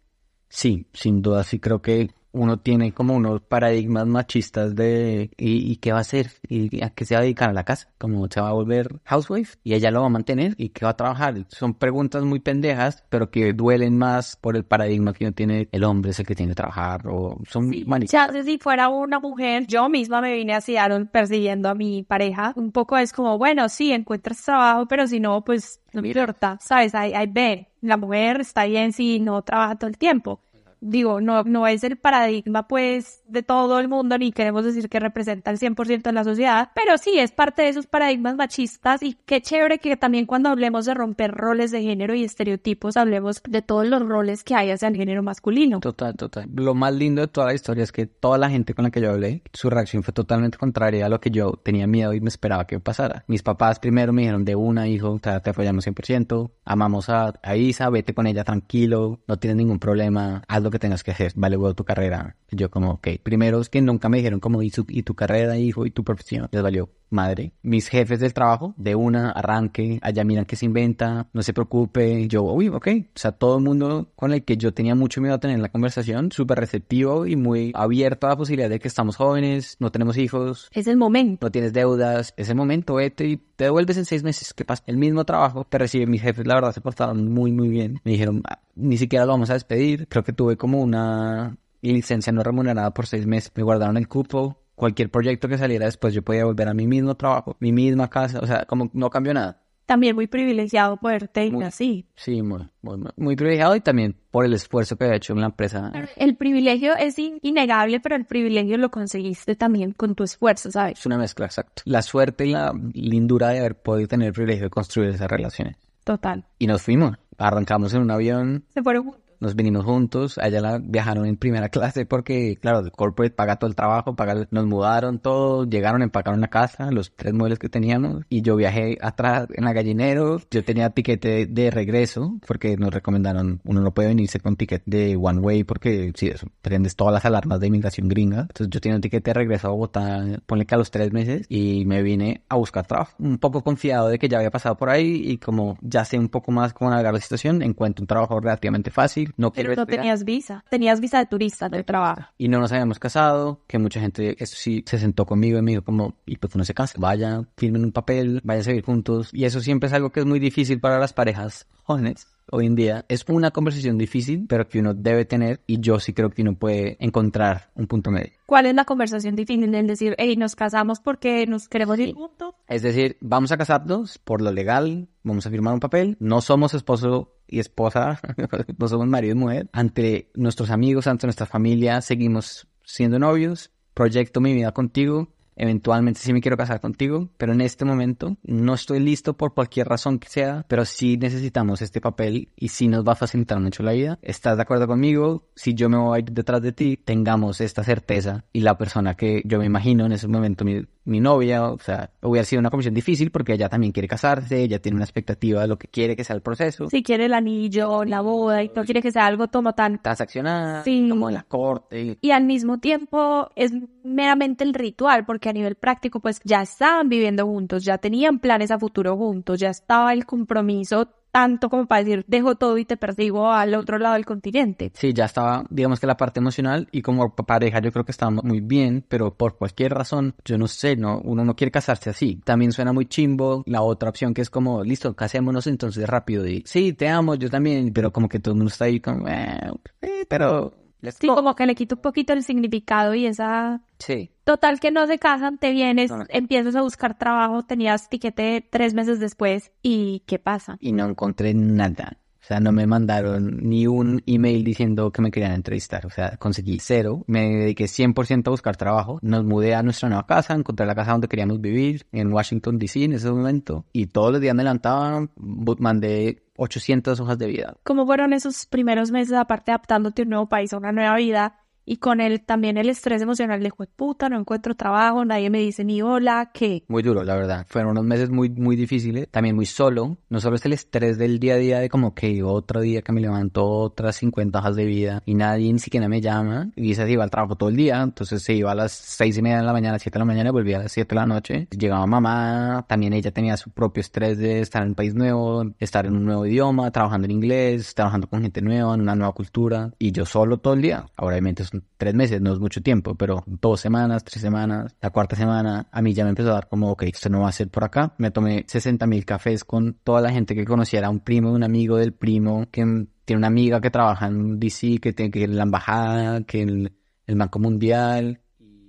Sí, sin duda, sí creo que uno tiene como unos paradigmas machistas de ¿y, qué va a hacer? ¿Y a qué se va a dedicar a la casa? ¿Cómo se va a volver housewife? ¿Y ella lo va a mantener? ¿Y qué va a trabajar? Son preguntas muy pendejas, pero que duelen más por el paradigma que uno tiene el hombre es el que tiene que trabajar o son
sí, Ya si fuera una mujer, yo misma me vine a Seattle persiguiendo a mi pareja. Un poco es como, bueno, sí, encuentras trabajo, pero si no, pues no me importa, ¿sabes? Hay, hay ve, la mujer está bien si no trabaja todo el tiempo digo, no, no es el paradigma pues de todo el mundo, ni queremos decir que representa el 100% de la sociedad, pero sí es parte de esos paradigmas machistas y qué chévere que también cuando hablemos de romper roles de género y estereotipos hablemos de todos los roles que hay hacia el género masculino.
Total, total. Lo más lindo de toda la historia es que toda la gente con la que yo hablé, su reacción fue totalmente contraria a lo que yo tenía miedo y me esperaba que pasara. Mis papás primero me dijeron de una, hijo, te apoyamos 100%, amamos a, a Isa, vete con ella tranquilo, no tienes ningún problema, hazlo que tengas que hacer, vale, tu carrera. yo como, ok, primero es que nunca me dijeron como, ¿y, y tu carrera, hijo, y tu profesión? Les valió madre. Mis jefes del trabajo, de una, arranque, allá miran que se inventa, no se preocupe. Yo, uy, ok. O sea, todo el mundo con el que yo tenía mucho miedo a tener la conversación, súper receptivo y muy abierto a la posibilidad de que estamos jóvenes, no tenemos hijos.
Es el momento.
No tienes deudas. Es el momento, vete y te devuelves en seis meses. ¿Qué pasa? El mismo trabajo te recibe. Mis jefes, la verdad, se portaron muy, muy bien. Me dijeron, ah, ni siquiera lo vamos a despedir. Creo que tuve como una licencia no remunerada por seis meses. Me guardaron el cupo cualquier proyecto que saliera después yo podía volver a mi mismo trabajo, mi misma casa, o sea, como no cambió nada.
También muy privilegiado poderte ir así.
Sí, muy, muy, privilegiado y también por el esfuerzo que había hecho en la empresa.
El privilegio es innegable, pero el privilegio lo conseguiste también con tu esfuerzo, ¿sabes?
Es una mezcla, exacto. La suerte y la lindura de haber podido tener el privilegio de construir esas relaciones.
Total.
Y nos fuimos. Arrancamos en un avión.
Se fueron
nos vinimos juntos, allá la viajaron en primera clase porque, claro, el corporate paga todo el trabajo, paga, nos mudaron todo, llegaron, empacaron la casa, los tres muebles que teníamos, y yo viajé atrás en la gallinero, yo tenía tiquete de regreso, porque nos recomendaron, uno no puede venirse con ticket de one way porque si eso, prendes todas las alarmas de inmigración gringa, entonces yo tenía un tiquete de regreso a Bogotá, ponle que a los tres meses, y me vine a buscar trabajo, un poco confiado de que ya había pasado por ahí, y como ya sé un poco más cómo navegar la situación, encuentro un trabajo relativamente fácil, no
Pero no tenías visa. Tenías visa de turista, de trabajo.
Y no nos habíamos casado, que mucha gente, eso sí, se sentó conmigo y me dijo como, y pues no se casa, vaya, firmen un papel, vaya a seguir juntos. Y eso siempre es algo que es muy difícil para las parejas jóvenes hoy en día. Es una conversación difícil, pero que uno debe tener y yo sí creo que uno puede encontrar un punto medio.
¿Cuál es la conversación difícil? El decir, hey, nos casamos porque nos queremos ir juntos.
Es decir, vamos a casarnos por lo legal, vamos a firmar un papel, no somos esposo y esposa, no somos marido y mujer. Ante nuestros amigos, ante nuestra familia, seguimos siendo novios, proyecto mi vida contigo, Eventualmente sí me quiero casar contigo, pero en este momento no estoy listo por cualquier razón que sea, pero sí necesitamos este papel y sí nos va a facilitar mucho la vida. ¿Estás de acuerdo conmigo? Si yo me voy a ir detrás de ti, tengamos esta certeza y la persona que yo me imagino en ese momento, mi, mi novia, o sea, hubiera sido una comisión difícil porque ella también quiere casarse, ella tiene una expectativa de lo que quiere que sea el proceso.
Si quiere el anillo, la boda y no quiere que sea algo como tan
transaccional, sí. como en la corte.
Y al mismo tiempo es meramente el ritual porque a nivel práctico pues ya estaban viviendo juntos, ya tenían planes a futuro juntos, ya estaba el compromiso tanto como para decir, dejo todo y te persigo al otro lado del continente.
Sí, ya estaba, digamos que la parte emocional y como pareja yo creo que estábamos muy bien, pero por cualquier razón, yo no sé, no, uno no quiere casarse así. También suena muy chimbo la otra opción que es como, listo, casémonos entonces rápido y sí, te amo, yo también, pero como que todo el mundo está ahí como, eh, pero
Sí, como que le quito un poquito el significado y esa...
Sí.
Total que no se casan, te vienes, empiezas a buscar trabajo, tenías tiquete tres meses después y ¿qué pasa?
Y no encontré nada. O sea, no me mandaron ni un email diciendo que me querían entrevistar. O sea, conseguí cero. Me dediqué 100% a buscar trabajo. Nos mudé a nuestra nueva casa, encontré la casa donde queríamos vivir, en Washington, D.C. en ese momento. Y todos los días me levantaban, mandé 800 hojas de vida.
¿Cómo fueron esos primeros meses, aparte adaptándote a un nuevo país, a una nueva vida? Y con él también el estrés emocional de puta, no encuentro trabajo, nadie me dice ni hola, ¿qué?
Muy duro, la verdad. Fueron unos meses muy, muy difíciles, también muy solo. No solo es el estrés del día a día de como que otro día que me levanto otras 50 hojas de vida y nadie ni siquiera me llama. Y se iba al trabajo todo el día, entonces se iba a las seis y media de la mañana, siete de la mañana volvía a las siete de la noche. Llegaba mamá, también ella tenía su propio estrés de estar en un país nuevo, estar en un nuevo idioma, trabajando en inglés, trabajando con gente nueva, en una nueva cultura. Y yo solo todo el día. Obviamente son tres meses, no es mucho tiempo, pero dos semanas, tres semanas, la cuarta semana, a mí ya me empezó a dar como, ok, esto no va a ser por acá. Me tomé 60 mil cafés con toda la gente que conociera, un primo, un amigo del primo, que tiene una amiga que trabaja en DC, que tiene que ir en la embajada, que el, el Banco Mundial.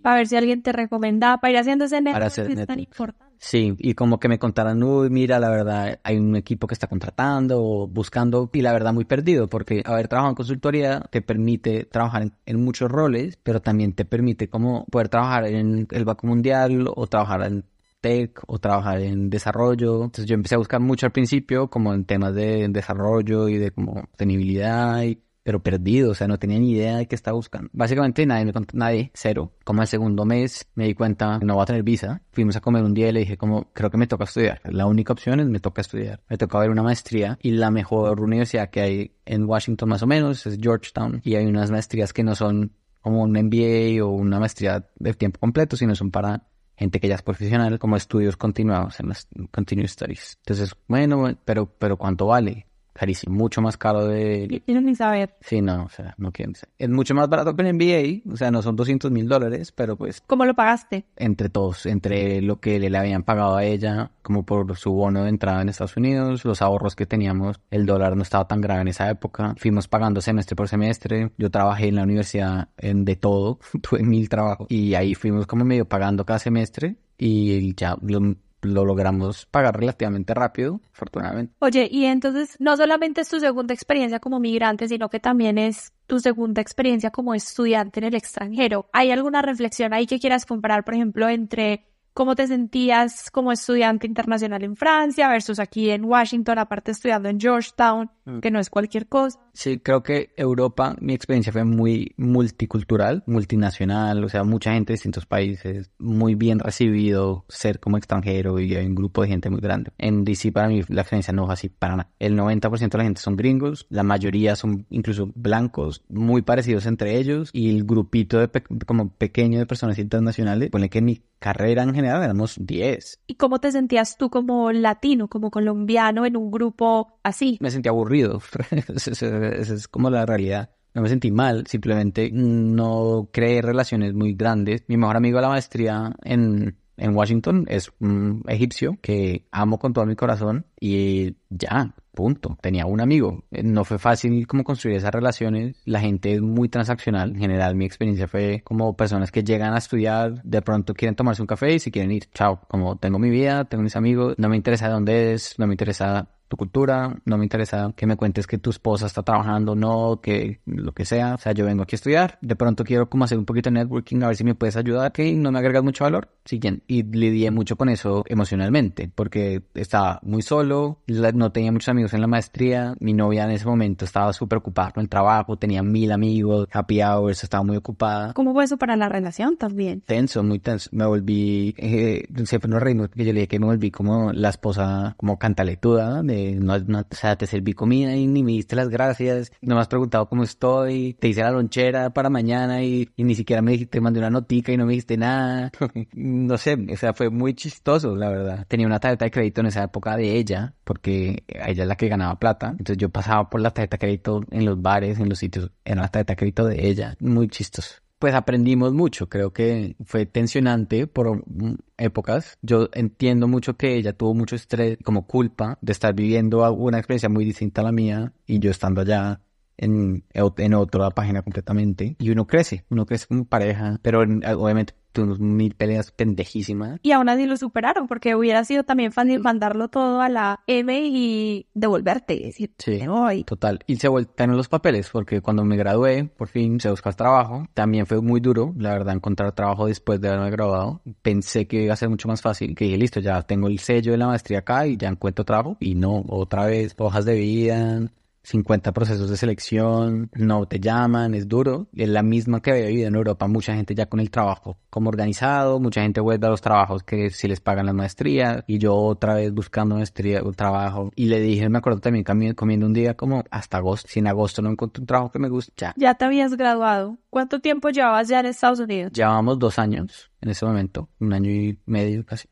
Para ver si alguien te recomendaba para ir haciendo ese negocio es tan importante.
Sí, y como que me contaran, uy, mira, la verdad, hay un equipo que está contratando o buscando, y la verdad muy perdido, porque haber trabajado en consultoría te permite trabajar en, muchos roles, pero también te permite como poder trabajar en el Banco Mundial o trabajar en tech o trabajar en desarrollo. Entonces yo empecé a buscar mucho al principio como en temas de desarrollo y de como sostenibilidad y pero perdido, o sea, no tenía ni idea de qué estaba buscando. Básicamente nadie me contó, nadie, cero. Como el segundo mes me di cuenta no voy a tener visa. Fuimos a comer un día y le dije como, creo que me toca estudiar. La única opción es me toca estudiar. Me toca ver una maestría y la mejor universidad que hay en Washington más o menos es Georgetown y hay unas maestrías que no son como un MBA o una maestría de tiempo completo, sino son para gente que ya es profesional como estudios continuados en las continuous studies. Entonces, bueno, pero, pero ¿cuánto vale? Carísimo, mucho más caro de...
Quiero ni saber.
Sí, no, o sea, no quieren saber. Es mucho más barato que el MBA, o sea, no son 200 mil dólares, pero pues...
¿Cómo lo pagaste?
Entre todos, entre lo que le habían pagado a ella, como por su bono de entrada en Estados Unidos, los ahorros que teníamos, el dólar no estaba tan grave en esa época, fuimos pagando semestre por semestre, yo trabajé en la universidad en de todo, tuve mil trabajos, y ahí fuimos como medio pagando cada semestre, y ya lo logramos pagar relativamente rápido, afortunadamente.
Oye, y entonces no solamente es tu segunda experiencia como migrante, sino que también es tu segunda experiencia como estudiante en el extranjero. ¿Hay alguna reflexión ahí que quieras comparar, por ejemplo, entre cómo te sentías como estudiante internacional en Francia versus aquí en Washington, aparte estudiando en Georgetown, mm. que no es cualquier cosa.
Sí, creo que Europa, mi experiencia fue muy multicultural, multinacional, o sea, mucha gente de distintos países, muy bien recibido ser como extranjero y hay un grupo de gente muy grande. En DC para mí la experiencia no es así para nada. El 90% de la gente son gringos, la mayoría son incluso blancos, muy parecidos entre ellos y el grupito de como pequeño de personas internacionales, pone que mi carrera en general éramos 10.
¿Y cómo te sentías tú como latino, como colombiano en un grupo así?
Me sentía aburrido, esa es como la realidad. No me sentí mal, simplemente no creé relaciones muy grandes. Mi mejor amigo de la maestría en, en Washington es un egipcio que amo con todo mi corazón y ya, Punto. Tenía un amigo. Eh, no fue fácil como construir esas relaciones. La gente es muy transaccional. En general, mi experiencia fue como personas que llegan a estudiar, de pronto quieren tomarse un café y si quieren ir, chao. Como tengo mi vida, tengo mis amigos, no me interesa de dónde es, no me interesa tu cultura, no me interesa que me cuentes que tu esposa está trabajando, no, que lo que sea, o sea, yo vengo aquí a estudiar, de pronto quiero como hacer un poquito de networking, a ver si me puedes ayudar, que no me agregas mucho valor, siguiente, y lidié mucho con eso emocionalmente, porque estaba muy solo, no tenía muchos amigos en la maestría, mi novia en ese momento estaba súper ocupada con el trabajo, tenía mil amigos, happy hours, estaba muy ocupada.
¿Cómo fue eso para la relación también?
Tenso, muy tenso, me volví, eh, siempre nos reímos porque yo le dije que me volví como la esposa, como cantaletuda de no, o sea, te serví comida y ni me diste las gracias, no me has preguntado cómo estoy, te hice la lonchera para mañana y, ni siquiera me dijiste, te mandé una notica y no me dijiste nada. no sé, o sea, fue muy chistoso, la verdad. Tenía una tarjeta de crédito en esa época de ella, porque ella es la que ganaba plata, entonces yo pasaba por la tarjeta de crédito en los bares, en los sitios, era la tarjeta de crédito de ella, muy chistoso pues aprendimos mucho. Creo que fue tensionante por épocas. Yo entiendo mucho que ella tuvo mucho estrés, como culpa de estar viviendo una experiencia muy distinta a la mía y yo estando allá en, en otra página completamente. Y uno crece, uno crece como pareja, pero obviamente tuvimos mil peleas pendejísimas.
Y aún así lo superaron, porque hubiera sido también fácil mandarlo todo a la M y devolverte. Decir,
sí, total. Y se voltearon los papeles, porque cuando me gradué, por fin se buscó trabajo. También fue muy duro, la verdad, encontrar trabajo después de haberme graduado. Pensé que iba a ser mucho más fácil, que dije, listo, ya tengo el sello de la maestría acá y ya encuentro trabajo. Y no, otra vez, hojas de vida, 50 procesos de selección, no te llaman, es duro. Es la misma que había vivido en Europa, mucha gente ya con el trabajo como organizado, mucha gente vuelve a los trabajos que si les pagan la maestría y yo otra vez buscando maestría, un trabajo. Y le dije, me acuerdo también comiendo un día como hasta agosto, si en agosto no encontré un trabajo que me guste, ya.
Ya te habías graduado. ¿Cuánto tiempo llevabas ya en Estados Unidos?
Llevábamos dos años en ese momento, un año y medio casi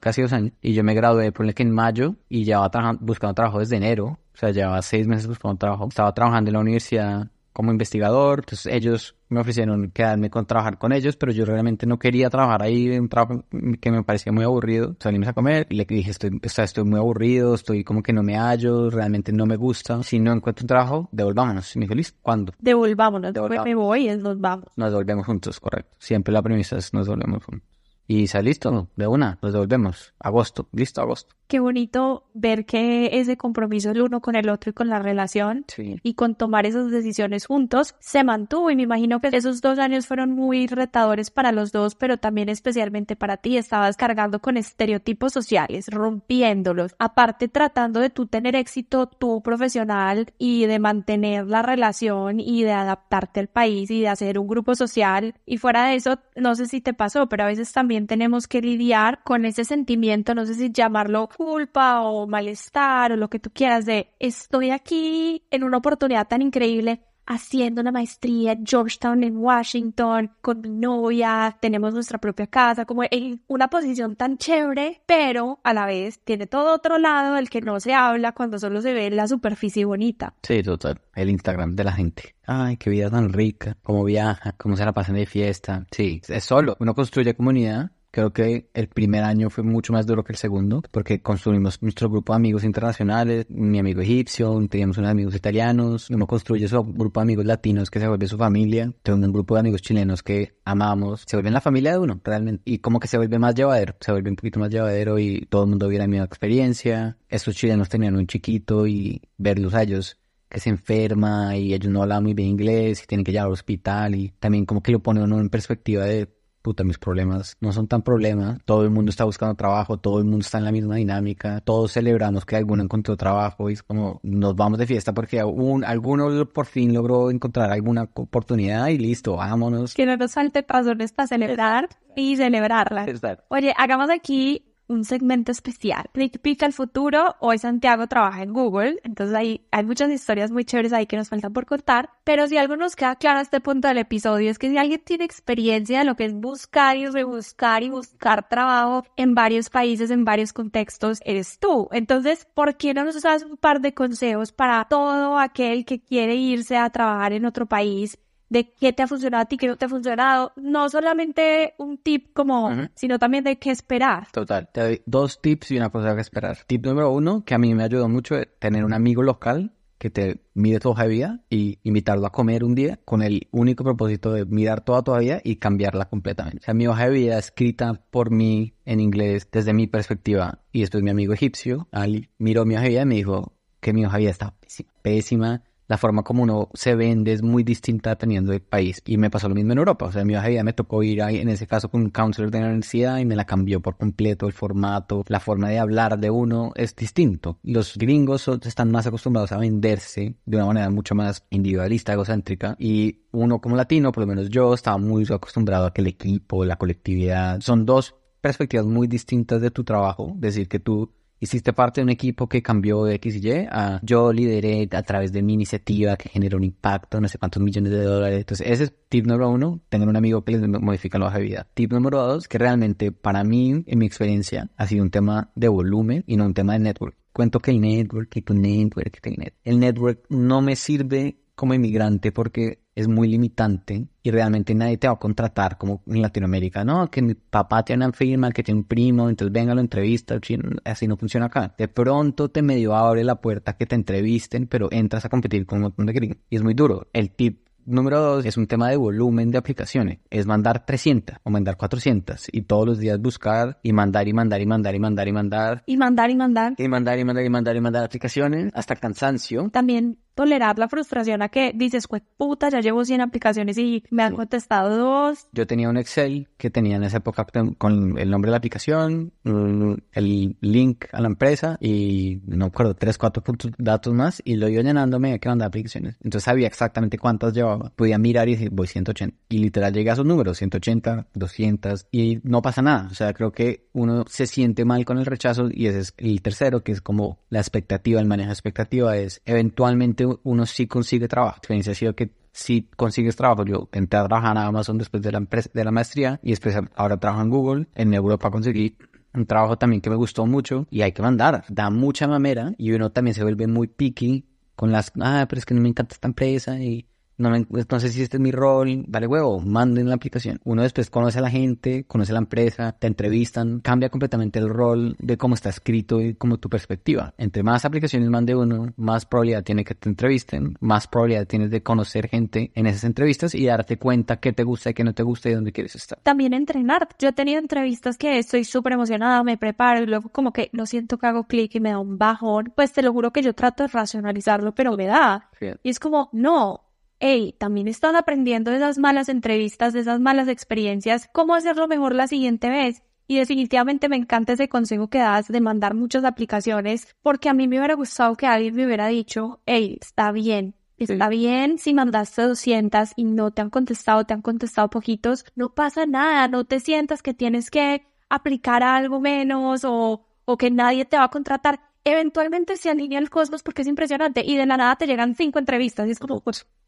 casi dos años, y yo me gradué, por que en mayo, y llevaba buscando trabajo desde enero, o sea, llevaba seis meses buscando trabajo. Estaba trabajando en la universidad como investigador, entonces ellos me ofrecieron quedarme con trabajar con ellos, pero yo realmente no quería trabajar ahí, un trabajo que me parecía muy aburrido. Salimos a comer y le dije, estoy, estoy muy aburrido, estoy como que no me hallo, realmente no me gusta. Si no encuentro un trabajo, devolvámonos. Y me dijo, listo, ¿cuándo?
Devolvámonos, Devolvámonos. me voy y nos vamos.
Nos devolvemos juntos, correcto. Siempre la premisa es nos devolvemos juntos. Y sale listo, de una, nos devolvemos. Agosto, listo, agosto.
Qué bonito ver que ese compromiso el uno con el otro y con la relación y con tomar esas decisiones juntos se mantuvo y me imagino que esos dos años fueron muy retadores para los dos, pero también especialmente para ti. Estabas cargando con estereotipos sociales, rompiéndolos, aparte tratando de tú tener éxito tú profesional y de mantener la relación y de adaptarte al país y de hacer un grupo social y fuera de eso, no sé si te pasó, pero a veces también tenemos que lidiar con ese sentimiento, no sé si llamarlo culpa o malestar o lo que tú quieras de estoy aquí en una oportunidad tan increíble haciendo una maestría en Georgetown, en Washington, con mi novia, tenemos nuestra propia casa, como en una posición tan chévere, pero a la vez tiene todo otro lado del que no se habla cuando solo se ve la superficie bonita.
Sí, total. El Instagram de la gente. Ay, qué vida tan rica, cómo viaja, cómo se la pasan de fiesta. Sí, es solo. Uno construye comunidad Creo que el primer año fue mucho más duro que el segundo, porque construimos nuestro grupo de amigos internacionales, mi amigo egipcio, teníamos unos amigos italianos, uno construye su grupo de amigos latinos que se vuelve su familia, tengo un grupo de amigos chilenos que amamos, se vuelven la familia de uno, realmente, y como que se vuelve más llevadero, se vuelve un poquito más llevadero y todo el mundo vive la misma experiencia. Estos chilenos tenían un chiquito y verlos a ellos que se enferma y ellos no hablan muy bien inglés y tienen que llevar al hospital y también como que lo pone uno en perspectiva de puta, mis problemas no son tan problemas. Todo el mundo está buscando trabajo, todo el mundo está en la misma dinámica. Todos celebramos que alguno encontró trabajo y es como nos vamos de fiesta porque un, alguno por fin logró encontrar alguna oportunidad y listo, vámonos.
Que no nos falte razones para celebrar y celebrarla. Oye, hagamos aquí un segmento especial. Pick al futuro. Hoy Santiago trabaja en Google, entonces ahí hay muchas historias muy chéveres ahí que nos faltan por contar. Pero si algo nos queda claro a este punto del episodio es que si alguien tiene experiencia de lo que es buscar y rebuscar y buscar trabajo en varios países, en varios contextos, eres tú. Entonces, ¿por qué no nos das un par de consejos para todo aquel que quiere irse a trabajar en otro país? De qué te ha funcionado a ti, qué no te ha funcionado. No solamente un tip como, sino también de qué esperar.
Total. Te doy dos tips y una cosa que esperar. Tip número uno, que a mí me ayudó mucho, es tener un amigo local que te mide tu hoja de vida y invitarlo a comer un día con el único propósito de mirar toda tu vida y cambiarla completamente. O sea, mi hoja de vida escrita por mí en inglés desde mi perspectiva y después mi amigo egipcio, Ali, miró mi hoja de vida y me dijo que mi hoja de vida estaba pésima, pésima la forma como uno se vende es muy distinta dependiendo del país. Y me pasó lo mismo en Europa. O sea, en mi vida me tocó ir ahí, en ese caso con un counselor de la universidad y me la cambió por completo el formato, la forma de hablar de uno es distinto. Los gringos están más acostumbrados a venderse de una manera mucho más individualista, egocéntrica. Y uno como latino, por lo menos yo, estaba muy acostumbrado a que el equipo, la colectividad, son dos perspectivas muy distintas de tu trabajo. Decir que tú hiciste parte de un equipo que cambió de X y Y a yo lideré a través de mi iniciativa que generó un impacto, no sé cuántos millones de dólares. Entonces, ese es tip número uno, tener un amigo que les modifica la hoja de vida. Tip número dos, que realmente para mí, en mi experiencia, ha sido un tema de volumen y no un tema de network. Cuento que el network, que tu network, que el El network no me sirve como inmigrante porque es muy limitante y realmente nadie te va a contratar como en Latinoamérica, no, que mi papá tiene una firma, que tiene un primo, entonces venga a la entrevista, así no funciona acá. De pronto te medio abre la puerta que te entrevisten, pero entras a competir con un montón de gringos y es muy duro. El tip número dos es un tema de volumen de aplicaciones. Es mandar 300 o mandar 400 y todos los días buscar y mandar y mandar y mandar y mandar y mandar.
Y mandar y mandar.
Y mandar y mandar y mandar y mandar aplicaciones hasta cansancio.
También tolerar la frustración a que dices, puta, ya llevo 100 aplicaciones y me han contestado dos.
Yo tenía un Excel que tenía en esa época con el nombre de la aplicación, el link a la empresa y no acuerdo, tres, cuatro datos más y lo iba llenándome que mandar aplicaciones. Entonces sabía exactamente cuántas llevaba. Podía mirar y decir, voy 180. Y literal llegué a esos números, 180, 200 y no pasa nada. O sea, creo que uno se siente mal con el rechazo y ese es el tercero, que es como la expectativa, el manejo de expectativa es eventualmente uno sí consigue trabajo. Experiencia ha sido que si consigues trabajo. Yo entré a trabajar en Amazon después de la, empresa, de la maestría y después ahora trabajo en Google. En Europa conseguí un trabajo también que me gustó mucho y hay que mandar. Da mucha mamera y uno también se vuelve muy picky con las, ah, pero es que no me encanta esta empresa y no, no sé si este es mi rol, vale huevo, manden la aplicación. Uno después conoce a la gente, conoce a la empresa, te entrevistan, cambia completamente el rol de cómo está escrito y como tu perspectiva. Entre más aplicaciones mande uno, más probabilidad tiene que te entrevisten, más probabilidad tienes de conocer gente en esas entrevistas y darte cuenta qué te gusta y qué no te gusta y dónde quieres estar.
También entrenar. Yo he tenido entrevistas que estoy súper emocionada, me preparo y luego como que lo siento que hago clic y me da un bajón. Pues te lo juro que yo trato de racionalizarlo, pero me da. Y es como, no, hey, también están aprendiendo de esas malas entrevistas, de esas malas experiencias, cómo hacerlo mejor la siguiente vez. Y definitivamente me encanta ese consejo que das de mandar muchas aplicaciones, porque a mí me hubiera gustado que alguien me hubiera dicho, hey, está bien, Está bien si mandaste 200 y no te han contestado, te han contestado poquitos, no pasa nada, no te sientas que tienes que aplicar algo menos o, o que nadie te va a contratar. Eventualmente se alinea el cosmos porque es impresionante y de la nada te llegan cinco entrevistas y es como, pues, pues,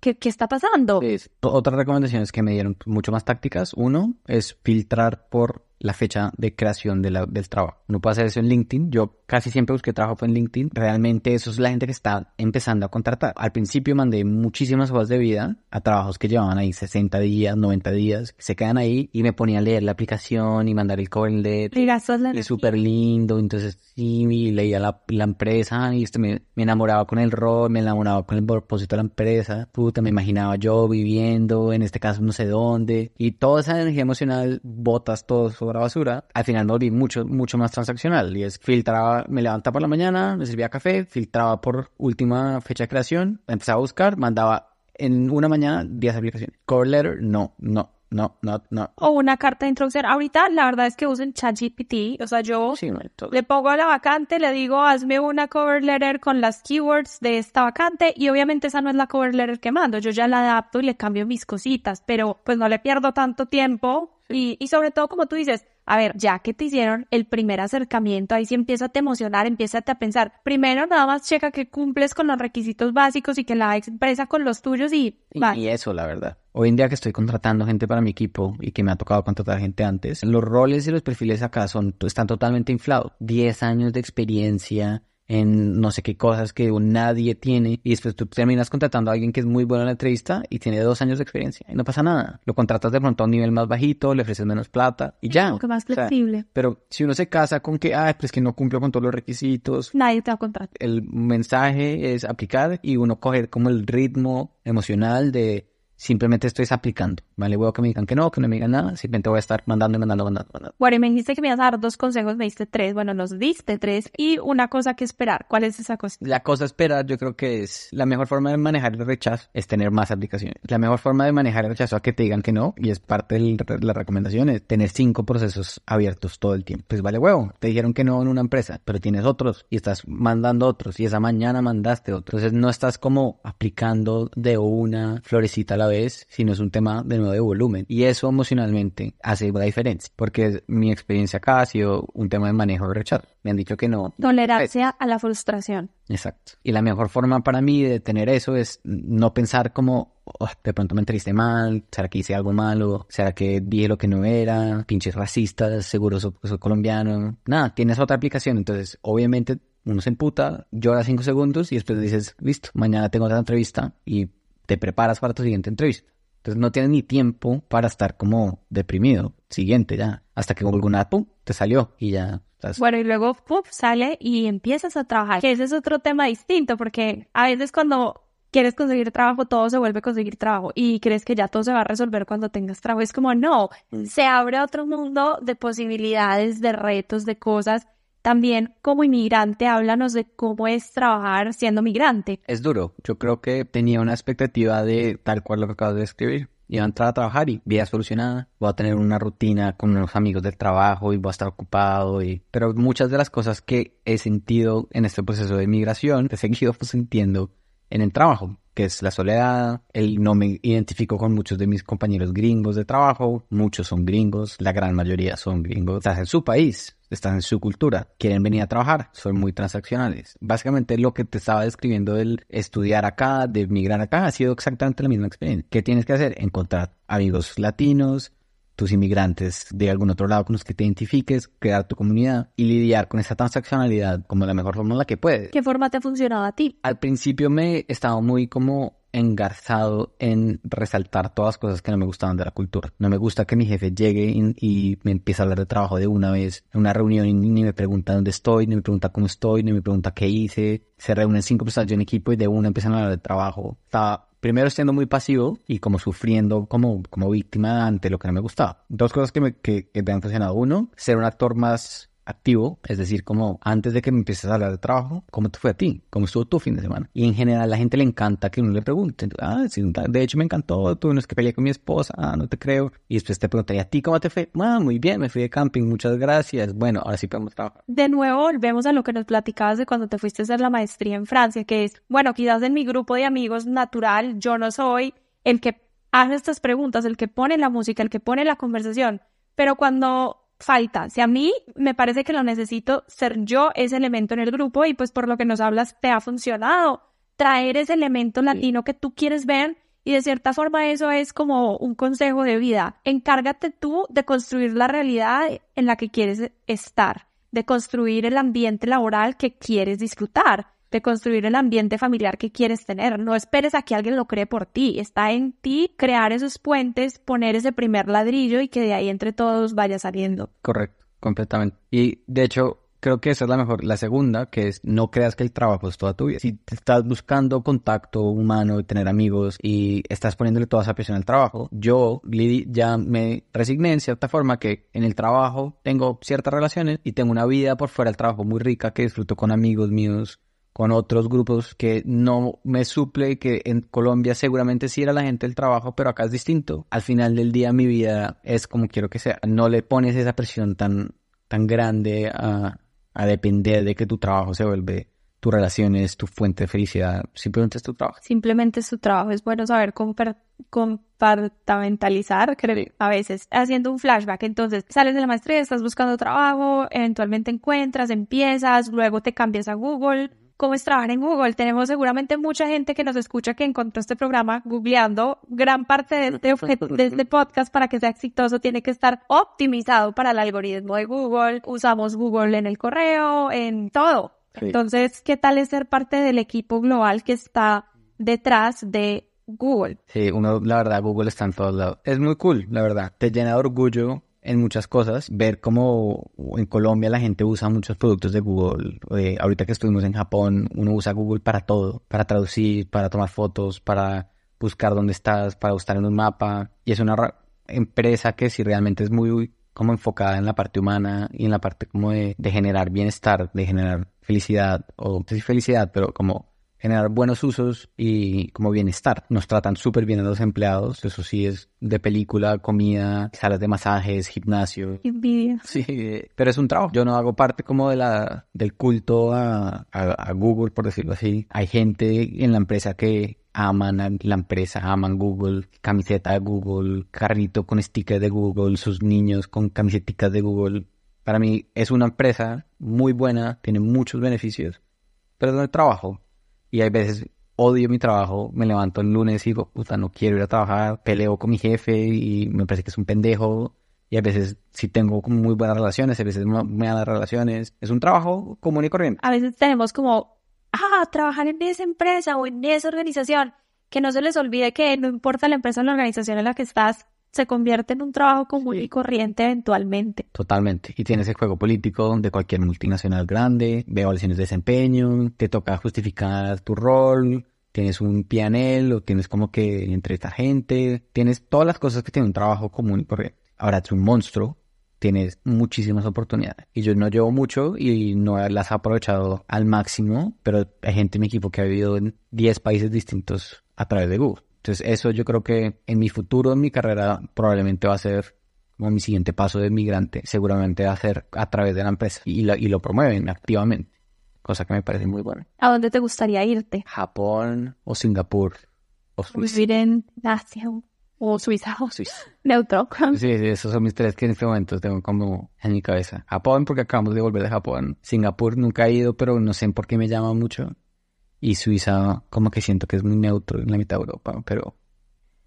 ¿qué, qué está pasando?
Otras recomendaciones que me dieron mucho más tácticas. Uno es filtrar por la fecha de creación de la, del trabajo. No puede hacer eso en LinkedIn. Yo casi siempre busqué trabajo en LinkedIn. Realmente eso es la gente que está empezando a contratar. Al principio mandé muchísimas hojas de vida a trabajos que llevaban ahí 60 días, 90 días. Se quedan ahí y me ponía a leer la aplicación y mandar el cover letter. Y es súper lindo. Entonces sí, leía la, la empresa y este me, me, enamoraba con el rol, me enamoraba con el propósito de la empresa. Puta, me imaginaba yo viviendo, en este caso no sé dónde. Y toda esa energía emocional botas todo sobre la basura. Al final me volví mucho, mucho más transaccional y es filtraba, me levantaba por la mañana, me servía café, filtraba por última fecha de creación, empezaba a buscar, mandaba en una mañana 10 aplicaciones. Cover letter, no, no, no, no, no.
O una carta de introducción. Ahorita la verdad es que usen ChatGPT. O sea, yo le pongo a la vacante, le digo, hazme una cover letter con las keywords de esta vacante. Y obviamente esa no es la cover letter que mando. Yo ya la adapto y le cambio mis cositas. Pero pues no le pierdo tanto tiempo. Y, y sobre todo, como tú dices, a ver, ya que te hicieron el primer acercamiento, ahí sí empieza a te emocionar, empieza a pensar, primero nada más checa que cumples con los requisitos básicos y que la empresa con los tuyos y...
Y, eso, la verdad. Hoy en día que estoy contratando gente para mi equipo y que me ha tocado contratar gente antes, los roles y los perfiles acá son, están totalmente inflados. 10 años de experiencia, en no sé qué cosas que nadie tiene y después tú terminas contratando a alguien que es muy bueno en la entrevista y tiene dos años de experiencia y no pasa nada. Lo contratas de pronto a un nivel más bajito, le ofreces menos plata y ya.
que más flexible.
pero si uno se casa con que, ah, pues que no cumplió con todos los requisitos.
Nadie te va a contratar.
El mensaje es aplicar y uno coger como el ritmo emocional de simplemente estoy aplicando. Vale, huevo que me digan que no, que no me digan nada, simplemente voy a estar mandando y mandando, mandando, mandando.
Bueno, y me dijiste que me ibas a dar dos consejos, me diste tres, bueno, nos diste tres, y una cosa que esperar. ¿Cuál es esa cosa?
La cosa a esperar, yo creo que es la mejor forma de manejar el rechazo, es tener más aplicaciones. La mejor forma de manejar el rechazo a que te digan que no, y es parte de la recomendación, es tener cinco procesos abiertos todo el tiempo. Pues vale, huevo, te dijeron que no en una empresa, pero tienes otros, y estás mandando otros, y esa mañana mandaste otros. Entonces no estás como aplicando de una florecita a la vez, sino es un tema de nuevo de volumen. Y eso emocionalmente hace la diferencia, porque mi experiencia acá ha sido un tema de manejo de rechazo. Me han dicho que no.
Tolerancia a la frustración.
Exacto. Y la mejor forma para mí de tener eso es no pensar como, oh, de pronto me entrevisté mal, ¿será que hice algo malo? ¿Será que dije lo que no era? Pinches racistas, seguro soy, soy colombiano. Nada, tienes otra aplicación, entonces obviamente uno se emputa, llora cinco segundos y después dices, listo, mañana tengo otra entrevista y te preparas para tu siguiente entrevista. Entonces no tienes ni tiempo para estar como deprimido. Siguiente ya. Hasta que alguna, pum, te salió y ya.
Bueno, y luego, pum, sale y empiezas a trabajar. Que ese es otro tema distinto porque a veces cuando quieres conseguir trabajo, todo se vuelve a conseguir trabajo y crees que ya todo se va a resolver cuando tengas trabajo. Es como, no, se abre otro mundo de posibilidades, de retos, de cosas también como inmigrante, háblanos de cómo es trabajar siendo migrante.
Es duro. Yo creo que tenía una expectativa de tal cual lo que acabas de describir. Iba a entrar a trabajar y vida solucionada. Voy a tener una rutina con unos amigos del trabajo y voy a estar ocupado. Y... Pero muchas de las cosas que he sentido en este proceso de migración, he seguido sintiendo en el trabajo que es la soledad, el no me identifico con muchos de mis compañeros gringos de trabajo, muchos son gringos, la gran mayoría son gringos, estás en su país, estás en su cultura, quieren venir a trabajar, son muy transaccionales. Básicamente lo que te estaba describiendo del estudiar acá, de migrar acá, ha sido exactamente la misma experiencia. ¿Qué tienes que hacer? Encontrar amigos latinos, tus inmigrantes de algún otro lado con los que te identifiques, crear tu comunidad y lidiar con esa transaccionalidad como la mejor forma en la que puedes.
¿Qué forma te ha funcionado a ti?
Al principio me estaba muy como engarzado en resaltar todas las cosas que no me gustaban de la cultura. No me gusta que mi jefe llegue y, me empiece a hablar de trabajo de una vez en una reunión y ni me pregunta dónde estoy, ni me pregunta cómo estoy, ni me pregunta qué hice. Se reúnen cinco personas de un equipo y de una empiezan a hablar de trabajo. Estaba primero siendo muy pasivo y como sufriendo como, como víctima ante lo que no me gustaba. Dos cosas que me, que, que me han funcionado. Uno, ser un actor más activo, es decir, como antes de que me empieces a hablar de trabajo, ¿cómo te fue a ti? ¿Cómo estuvo tu fin de semana? Y en general a la gente le encanta que uno le pregunte, ah, sí, de hecho me encantó, tú no es que peleé con mi esposa, ah, no te creo. Y después te preguntaría, ¿a ti cómo te fue? Ah, muy bien, me fui de camping, muchas gracias. Bueno, ahora sí podemos trabajar.
De nuevo, volvemos a lo que nos platicabas de cuando te fuiste a hacer la maestría en Francia, que es, bueno, quizás en mi grupo de amigos natural, yo no soy el que hace estas preguntas, el que pone la música, el que pone la conversación, pero cuando falta. Si a mí me parece que lo necesito ser yo ese elemento en el grupo y pues por lo que nos hablas te ha funcionado traer ese elemento latino que tú quieres ver y de cierta forma eso es como un consejo de vida. Encárgate tú de construir la realidad en la que quieres estar, de construir el ambiente laboral que quieres disfrutar de construir el ambiente familiar que quieres tener. No esperes a que alguien lo cree por ti. Está en ti crear esos puentes, poner ese primer ladrillo y que de ahí entre todos vaya saliendo.
Correcto, completamente. Y de hecho, creo que esa es la mejor. La segunda, que es no creas que el trabajo es toda tu vida. Si estás buscando contacto humano, tener amigos y estás poniéndole toda esa presión al trabajo, yo ya me resigné en cierta forma que en el trabajo tengo ciertas relaciones y tengo una vida por fuera del trabajo muy rica que disfruto con amigos míos con otros grupos que no me suple que en Colombia seguramente sí era la gente del trabajo, pero acá es distinto. Al final del día mi vida es como quiero que sea. No le pones esa presión tan, tan grande a, a depender de que tu trabajo se vuelve tu relación es tu fuente de felicidad, simplemente es tu trabajo.
Simplemente es tu trabajo, es bueno saber compartamentalizar, creo, a veces, haciendo un flashback, entonces sales de la maestría, estás buscando trabajo, eventualmente encuentras, empiezas, luego te cambias a Google, cómo es trabajar en Google. Tenemos seguramente mucha gente que nos escucha que encontró este programa googleando. Gran parte de este, de este podcast para que sea exitoso tiene que estar optimizado para el algoritmo de Google. Usamos Google en el correo, en todo. Entonces, ¿qué tal es ser parte del equipo global que está detrás de Google?
Sí, uno, la verdad, Google está en todos lados. Es muy cool, la verdad. Te llena de orgullo en muchas cosas, ver cómo en Colombia la gente usa muchos productos de Google. Eh, ahorita que estuvimos en Japón, uno usa Google para todo, para traducir, para tomar fotos, para buscar dónde estás, para buscar en un mapa. Y es una empresa que si realmente es muy como enfocada en la parte humana y en la parte como de, generar bienestar, de generar felicidad, o no sé si felicidad, pero como generar buenos usos y como bienestar. Nos tratan súper bien a los empleados, eso sí es de película, comida, salas de masajes, gimnasio.
Envidia.
Sí, pero es un trabajo. Yo no hago parte como de la, del culto a, a, Google, por decirlo así. Hay gente en la empresa que aman a la empresa, aman Google, camiseta de Google, carrito con stickers de Google, sus niños con camisetas de Google. Para mí es una empresa muy buena, tiene muchos beneficios, pero no trabajo y hay veces odio mi trabajo, me levanto el lunes y digo, puta, no quiero ir a trabajar, peleo con mi jefe y me parece que es un pendejo. Y a veces sí tengo como muy buenas relaciones, a veces me dan relaciones. Es un trabajo común y corriente.
A veces tenemos como, ah, trabajar en esa empresa o en esa organización. Que no se les olvide que no importa la empresa o la organización en la que estás, se convierte en un trabajo común y corriente eventualmente.
Totalmente. Y tienes el juego político de cualquier multinacional grande, de evaluaciones de desempeño, te toca justificar tu rol, tienes un pianel o tienes como que entrevistar gente, tienes todas las cosas que tiene un trabajo común y corriente. Ahora es un monstruo, tienes muchísimas oportunidades. Y yo no llevo mucho y no las he aprovechado al máximo, pero hay gente en mi equipo que ha vivido en 10 países distintos a través de Google. Entonces eso yo creo que en mi futuro, en mi carrera, probablemente va a ser como mi siguiente paso de migrante, seguramente va a ser a través de la empresa y, y lo promueven activamente, cosa que me parece muy buena.
¿A dónde te gustaría irte?
Japón o Singapur o
Suiza. Vivir en Asia o Suiza o
Suiza.
Neutro.
Sí, sí, esos son mis tres que en este momento tengo como en mi cabeza. Japón porque acabamos de volver de Japón. Singapur nunca he ido, pero no sé por qué me llama mucho y Suiza como que siento que es muy neutro en la mitad de Europa, pero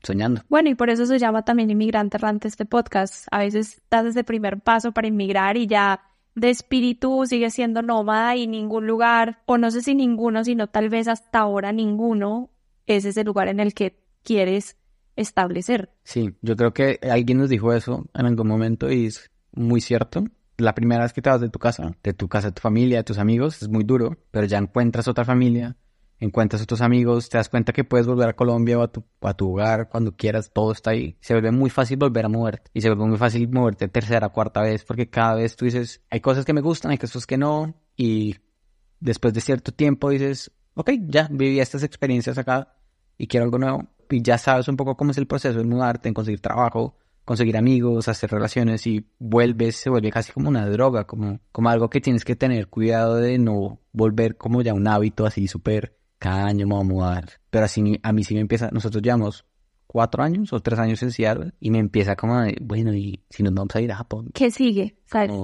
soñando.
Bueno, y por eso se llama también Inmigrante Errante este podcast. A veces das ese primer paso para inmigrar y ya de espíritu sigue siendo nómada y ningún lugar, o no sé si ninguno, sino tal vez hasta ahora ninguno, es ese lugar en el que quieres establecer.
Sí, yo creo que alguien nos dijo eso en algún momento y es muy cierto la primera vez que te vas de tu casa, de tu casa, de tu familia, de tus amigos, es muy duro, pero ya encuentras otra familia, encuentras otros amigos, te das cuenta que puedes volver a Colombia o a tu, a tu hogar cuando quieras, todo está ahí. Se vuelve muy fácil volver a moverte y se vuelve muy fácil moverte tercera, cuarta vez, porque cada vez tú dices, hay cosas que me gustan, hay cosas que no, y después de cierto tiempo dices, ok, ya viví estas experiencias acá y quiero algo nuevo. Y ya sabes un poco cómo es el proceso de mudarte, en conseguir trabajo, conseguir amigos, hacer relaciones y vuelves, se vuelve casi como una droga, como, como algo que tienes que tener cuidado de no volver como ya un hábito así súper, cada año me voy a mudar. Pero así a mí sí me empieza, nosotros llevamos cuatro años o tres años en Seattle y me empieza como a, bueno, y si nos vamos a ir a Japón.
¿Qué sigue?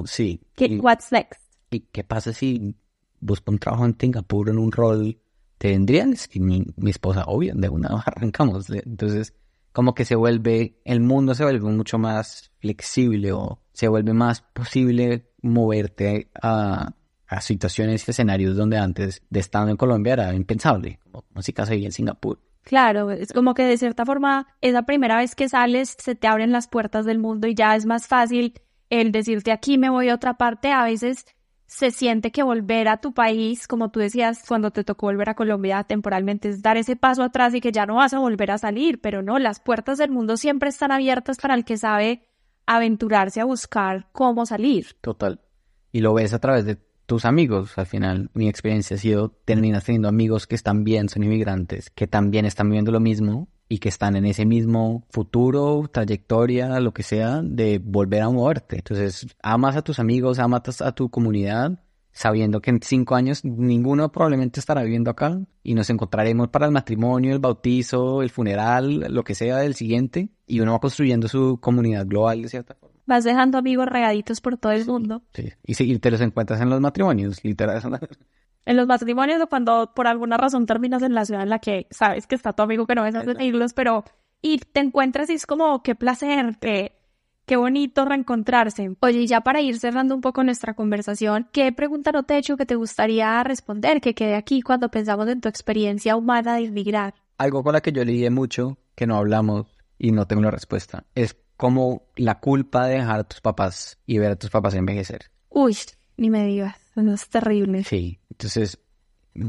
sí.
¿Qué, what's next?
¿Y qué pasa si busco un trabajo en Singapur en un rol? ¿Te vendrían? Y mi, mi esposa, obvio, de una arrancamos. Entonces, como que se vuelve, el mundo se vuelve mucho más flexible o se vuelve más posible moverte a, a situaciones y escenarios donde antes de estando en Colombia era impensable, como, si casi en Singapur.
Claro, es como que de cierta forma esa primera vez que sales se te abren las puertas del mundo y ya es más fácil el decirte aquí me voy a otra parte. A veces se siente que volver a tu país, como tú decías cuando te tocó volver a Colombia temporalmente, es dar ese paso atrás y que ya no vas a volver a salir, pero no, las puertas del mundo siempre están abiertas para el que sabe aventurarse a buscar cómo salir.
Total. Y lo ves a través de tus amigos. Al final, mi experiencia ha sido, terminas teniendo amigos que están bien, son inmigrantes, que también están viviendo lo mismo y que están en ese mismo futuro, trayectoria, lo que sea, de volver a moverte. Entonces, amas a tus amigos, amas a tu comunidad, sabiendo que en cinco años ninguno probablemente estará viviendo acá y nos encontraremos para el matrimonio, el bautizo, el funeral, lo que sea del siguiente, y uno va construyendo su comunidad global de cierta forma.
Vas dejando amigos regaditos por todo el mundo.
Sí, y, y te los encuentras en los matrimonios, literal.
En los matrimonios o cuando por alguna razón terminas en la ciudad en la que sabes que está tu amigo que no ves hace siglos, pero y te encuentras y es como qué placer, qué, Qué bonito reencontrarse. Oye, y ya para ir cerrando un poco nuestra conversación, ¿qué pregunta no te he hecho que te gustaría responder, que quede aquí cuando pensamos en tu experiencia humana de inmigrar?
Algo con la que yo leí mucho, que no hablamos y no tengo una respuesta, es como la culpa de dejar a tus papás y ver a tus papás envejecer.
Uy, ni me digas, eso es terrible.
Sí, entonces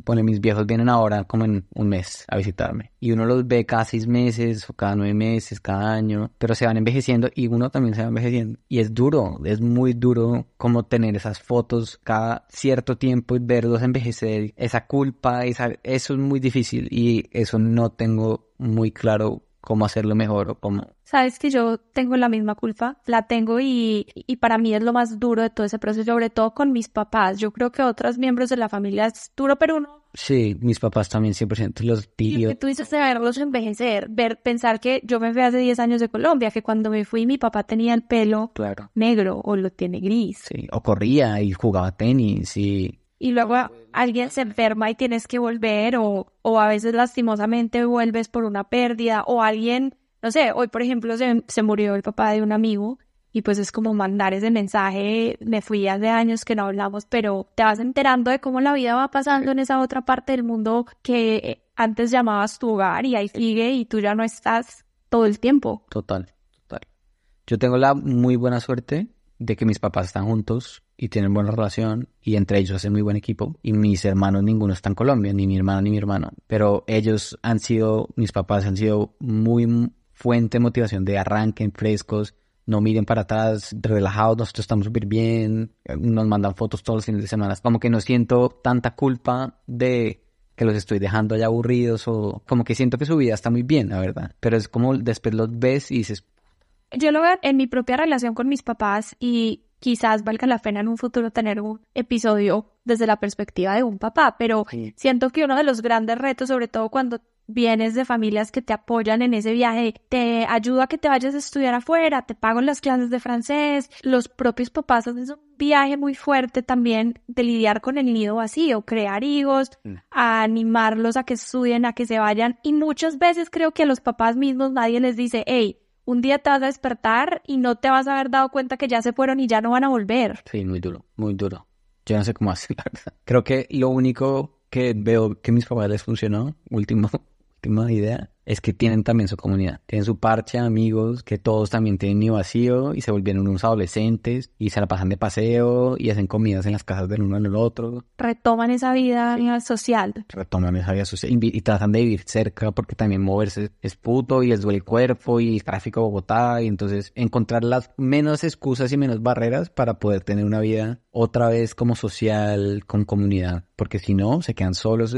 pone mis viejos vienen ahora como en un mes a visitarme. Y uno los ve cada seis meses o cada nueve meses, cada año, pero se van envejeciendo y uno también se va envejeciendo. Y es duro, es muy duro como tener esas fotos cada cierto tiempo y verlos envejecer, esa culpa, esa, eso es muy difícil y eso no tengo muy claro cómo hacerlo mejor o cómo...
Sabes que yo tengo la misma culpa, la tengo y, y para mí es lo más duro de todo ese proceso, sobre todo con mis papás. Yo creo que otros miembros de la familia es duro, pero uno...
Sí, mis papás también 100% los tíos.
que tú dices de verlos envejecer, ver, pensar que yo me fui hace 10 años de Colombia, que cuando me fui mi papá tenía el pelo
claro.
negro o lo tiene gris.
Sí, o corría y jugaba tenis y
y luego alguien se enferma y tienes que volver o, o a veces lastimosamente vuelves por una pérdida o alguien, no sé, hoy por ejemplo se, se murió el papá de un amigo y pues es como mandar ese mensaje, me fui hace años que no hablamos, pero te vas enterando de cómo la vida va pasando en esa otra parte del mundo que antes llamabas tu hogar y ahí sigue y tú ya no estás todo el tiempo.
Total, total. Yo tengo la muy buena suerte de que mis papás están juntos y tienen buena relación y entre ellos hacen muy buen equipo y mis hermanos ninguno está en Colombia, ni mi hermano ni mi hermano, pero ellos han sido, mis papás han sido muy fuente de motivación de arranquen frescos, no miren para atrás, relajados, nosotros estamos súper bien, nos mandan fotos todos los fines de semana, como que no siento tanta culpa de que los estoy dejando allá aburridos o como que siento que su vida está muy bien, la verdad, pero es como después los ves y dices,
yo lo veo en mi propia relación con mis papás y quizás valga la pena en un futuro tener un episodio desde la perspectiva de un papá, pero siento que uno de los grandes retos, sobre todo cuando vienes de familias que te apoyan en ese viaje, te ayuda a que te vayas a estudiar afuera, te pagan las clases de francés, los propios papás hacen un viaje muy fuerte también de lidiar con el nido vacío, crear hijos, mm. a animarlos a que estudien, a que se vayan y muchas veces creo que a los papás mismos nadie les dice, hey, un día te vas a despertar y no te vas a haber dado cuenta que ya se fueron y ya no van a volver.
Sí, muy duro, muy duro. Yo no sé cómo hacer, Creo que lo único que veo que mis papás les funcionó, último, última idea, es que tienen también su comunidad. Tienen su parche, amigos, que todos también tienen ni vacío y se volvieron unos adolescentes y se la pasan de paseo y hacen comidas en las casas del uno el otro.
Retoman esa vida social.
Retoman esa vida social y, tratan de vivir cerca porque también moverse es puto y les duele el cuerpo y el tráfico de Bogotá y entonces encontrar las menos excusas y menos barreras para poder tener una vida otra vez como social, con comunidad. Porque si no, se quedan solos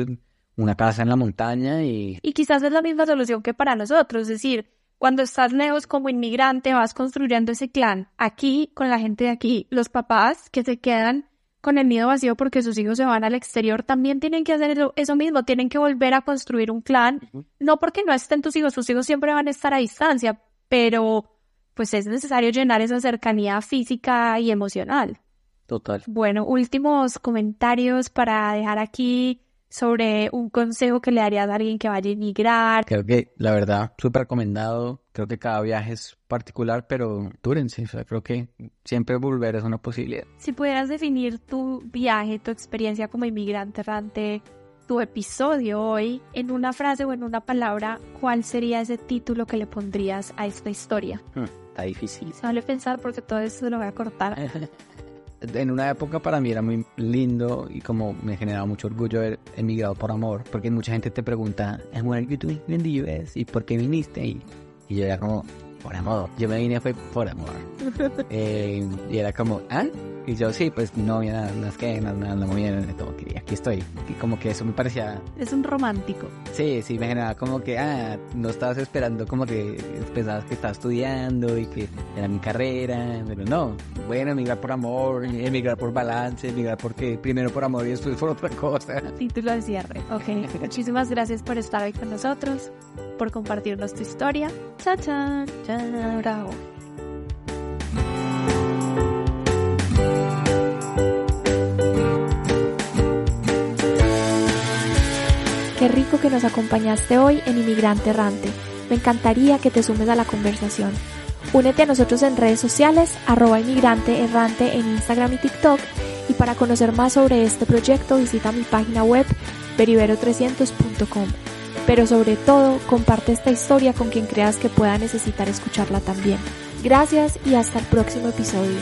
una casa en la montaña y...
Y quizás es la misma solución que para nosotros, es decir, cuando estás lejos como inmigrante vas construyendo ese clan. Aquí, con la gente de aquí, los papás que se quedan con el nido vacío porque sus hijos se van al exterior también tienen que hacer eso, mismo, tienen que volver a construir un clan. No porque no estén tus hijos, tus hijos siempre van a estar a distancia, pero pues es necesario llenar esa cercanía física y emocional.
Total.
Bueno, últimos comentarios para dejar aquí sobre un consejo que le darías a alguien que vaya a emigrar.
Creo que, la verdad, súper recomendado. Creo que cada viaje es particular, pero túrense. O sea, creo que siempre volver es una posibilidad.
Si pudieras definir tu viaje, tu experiencia como inmigrante errante, tu episodio hoy, en una frase o en una palabra, ¿cuál sería ese título que le pondrías a esta historia?
Hmm, está difícil.
Sale pensar porque todo esto lo voy a cortar.
en una época para mí era muy lindo y como me generaba mucho orgullo haber emigrado por amor, porque mucha gente te pregunta, ¿and what are you doing in? ¿Y por qué viniste? Y, y yo era como, por amor. Yo me vine fue por amor. eh, y era como, ¿ah? Y yo, sí, pues no había nada, que, nada, nada, muy bien, todo, y aquí estoy. Y como que eso me parecía...
Es un romántico.
Sí, sí, me generaba como que, ah, no estabas esperando como que pensabas que estaba estudiando y que era mi carrera, pero no. Bueno, emigrar por amor, emigrar por balance, emigrar porque primero por amor y después por otra cosa.
Título de cierre, ok. Muchísimas gracias por estar hoy con nosotros, por compartirnos tu historia. Chao, chao,
Qué rico que nos acompañaste hoy en Inmigrante Errante. Me encantaría que te sumes a la conversación.
Únete a nosotros en redes sociales, arroba inmigrante errante en Instagram y TikTok. Y para conocer más sobre este proyecto, visita mi página web peribero300.com. Pero sobre todo, comparte esta historia con quien creas que pueda necesitar escucharla también. Gracias y hasta el próximo episodio.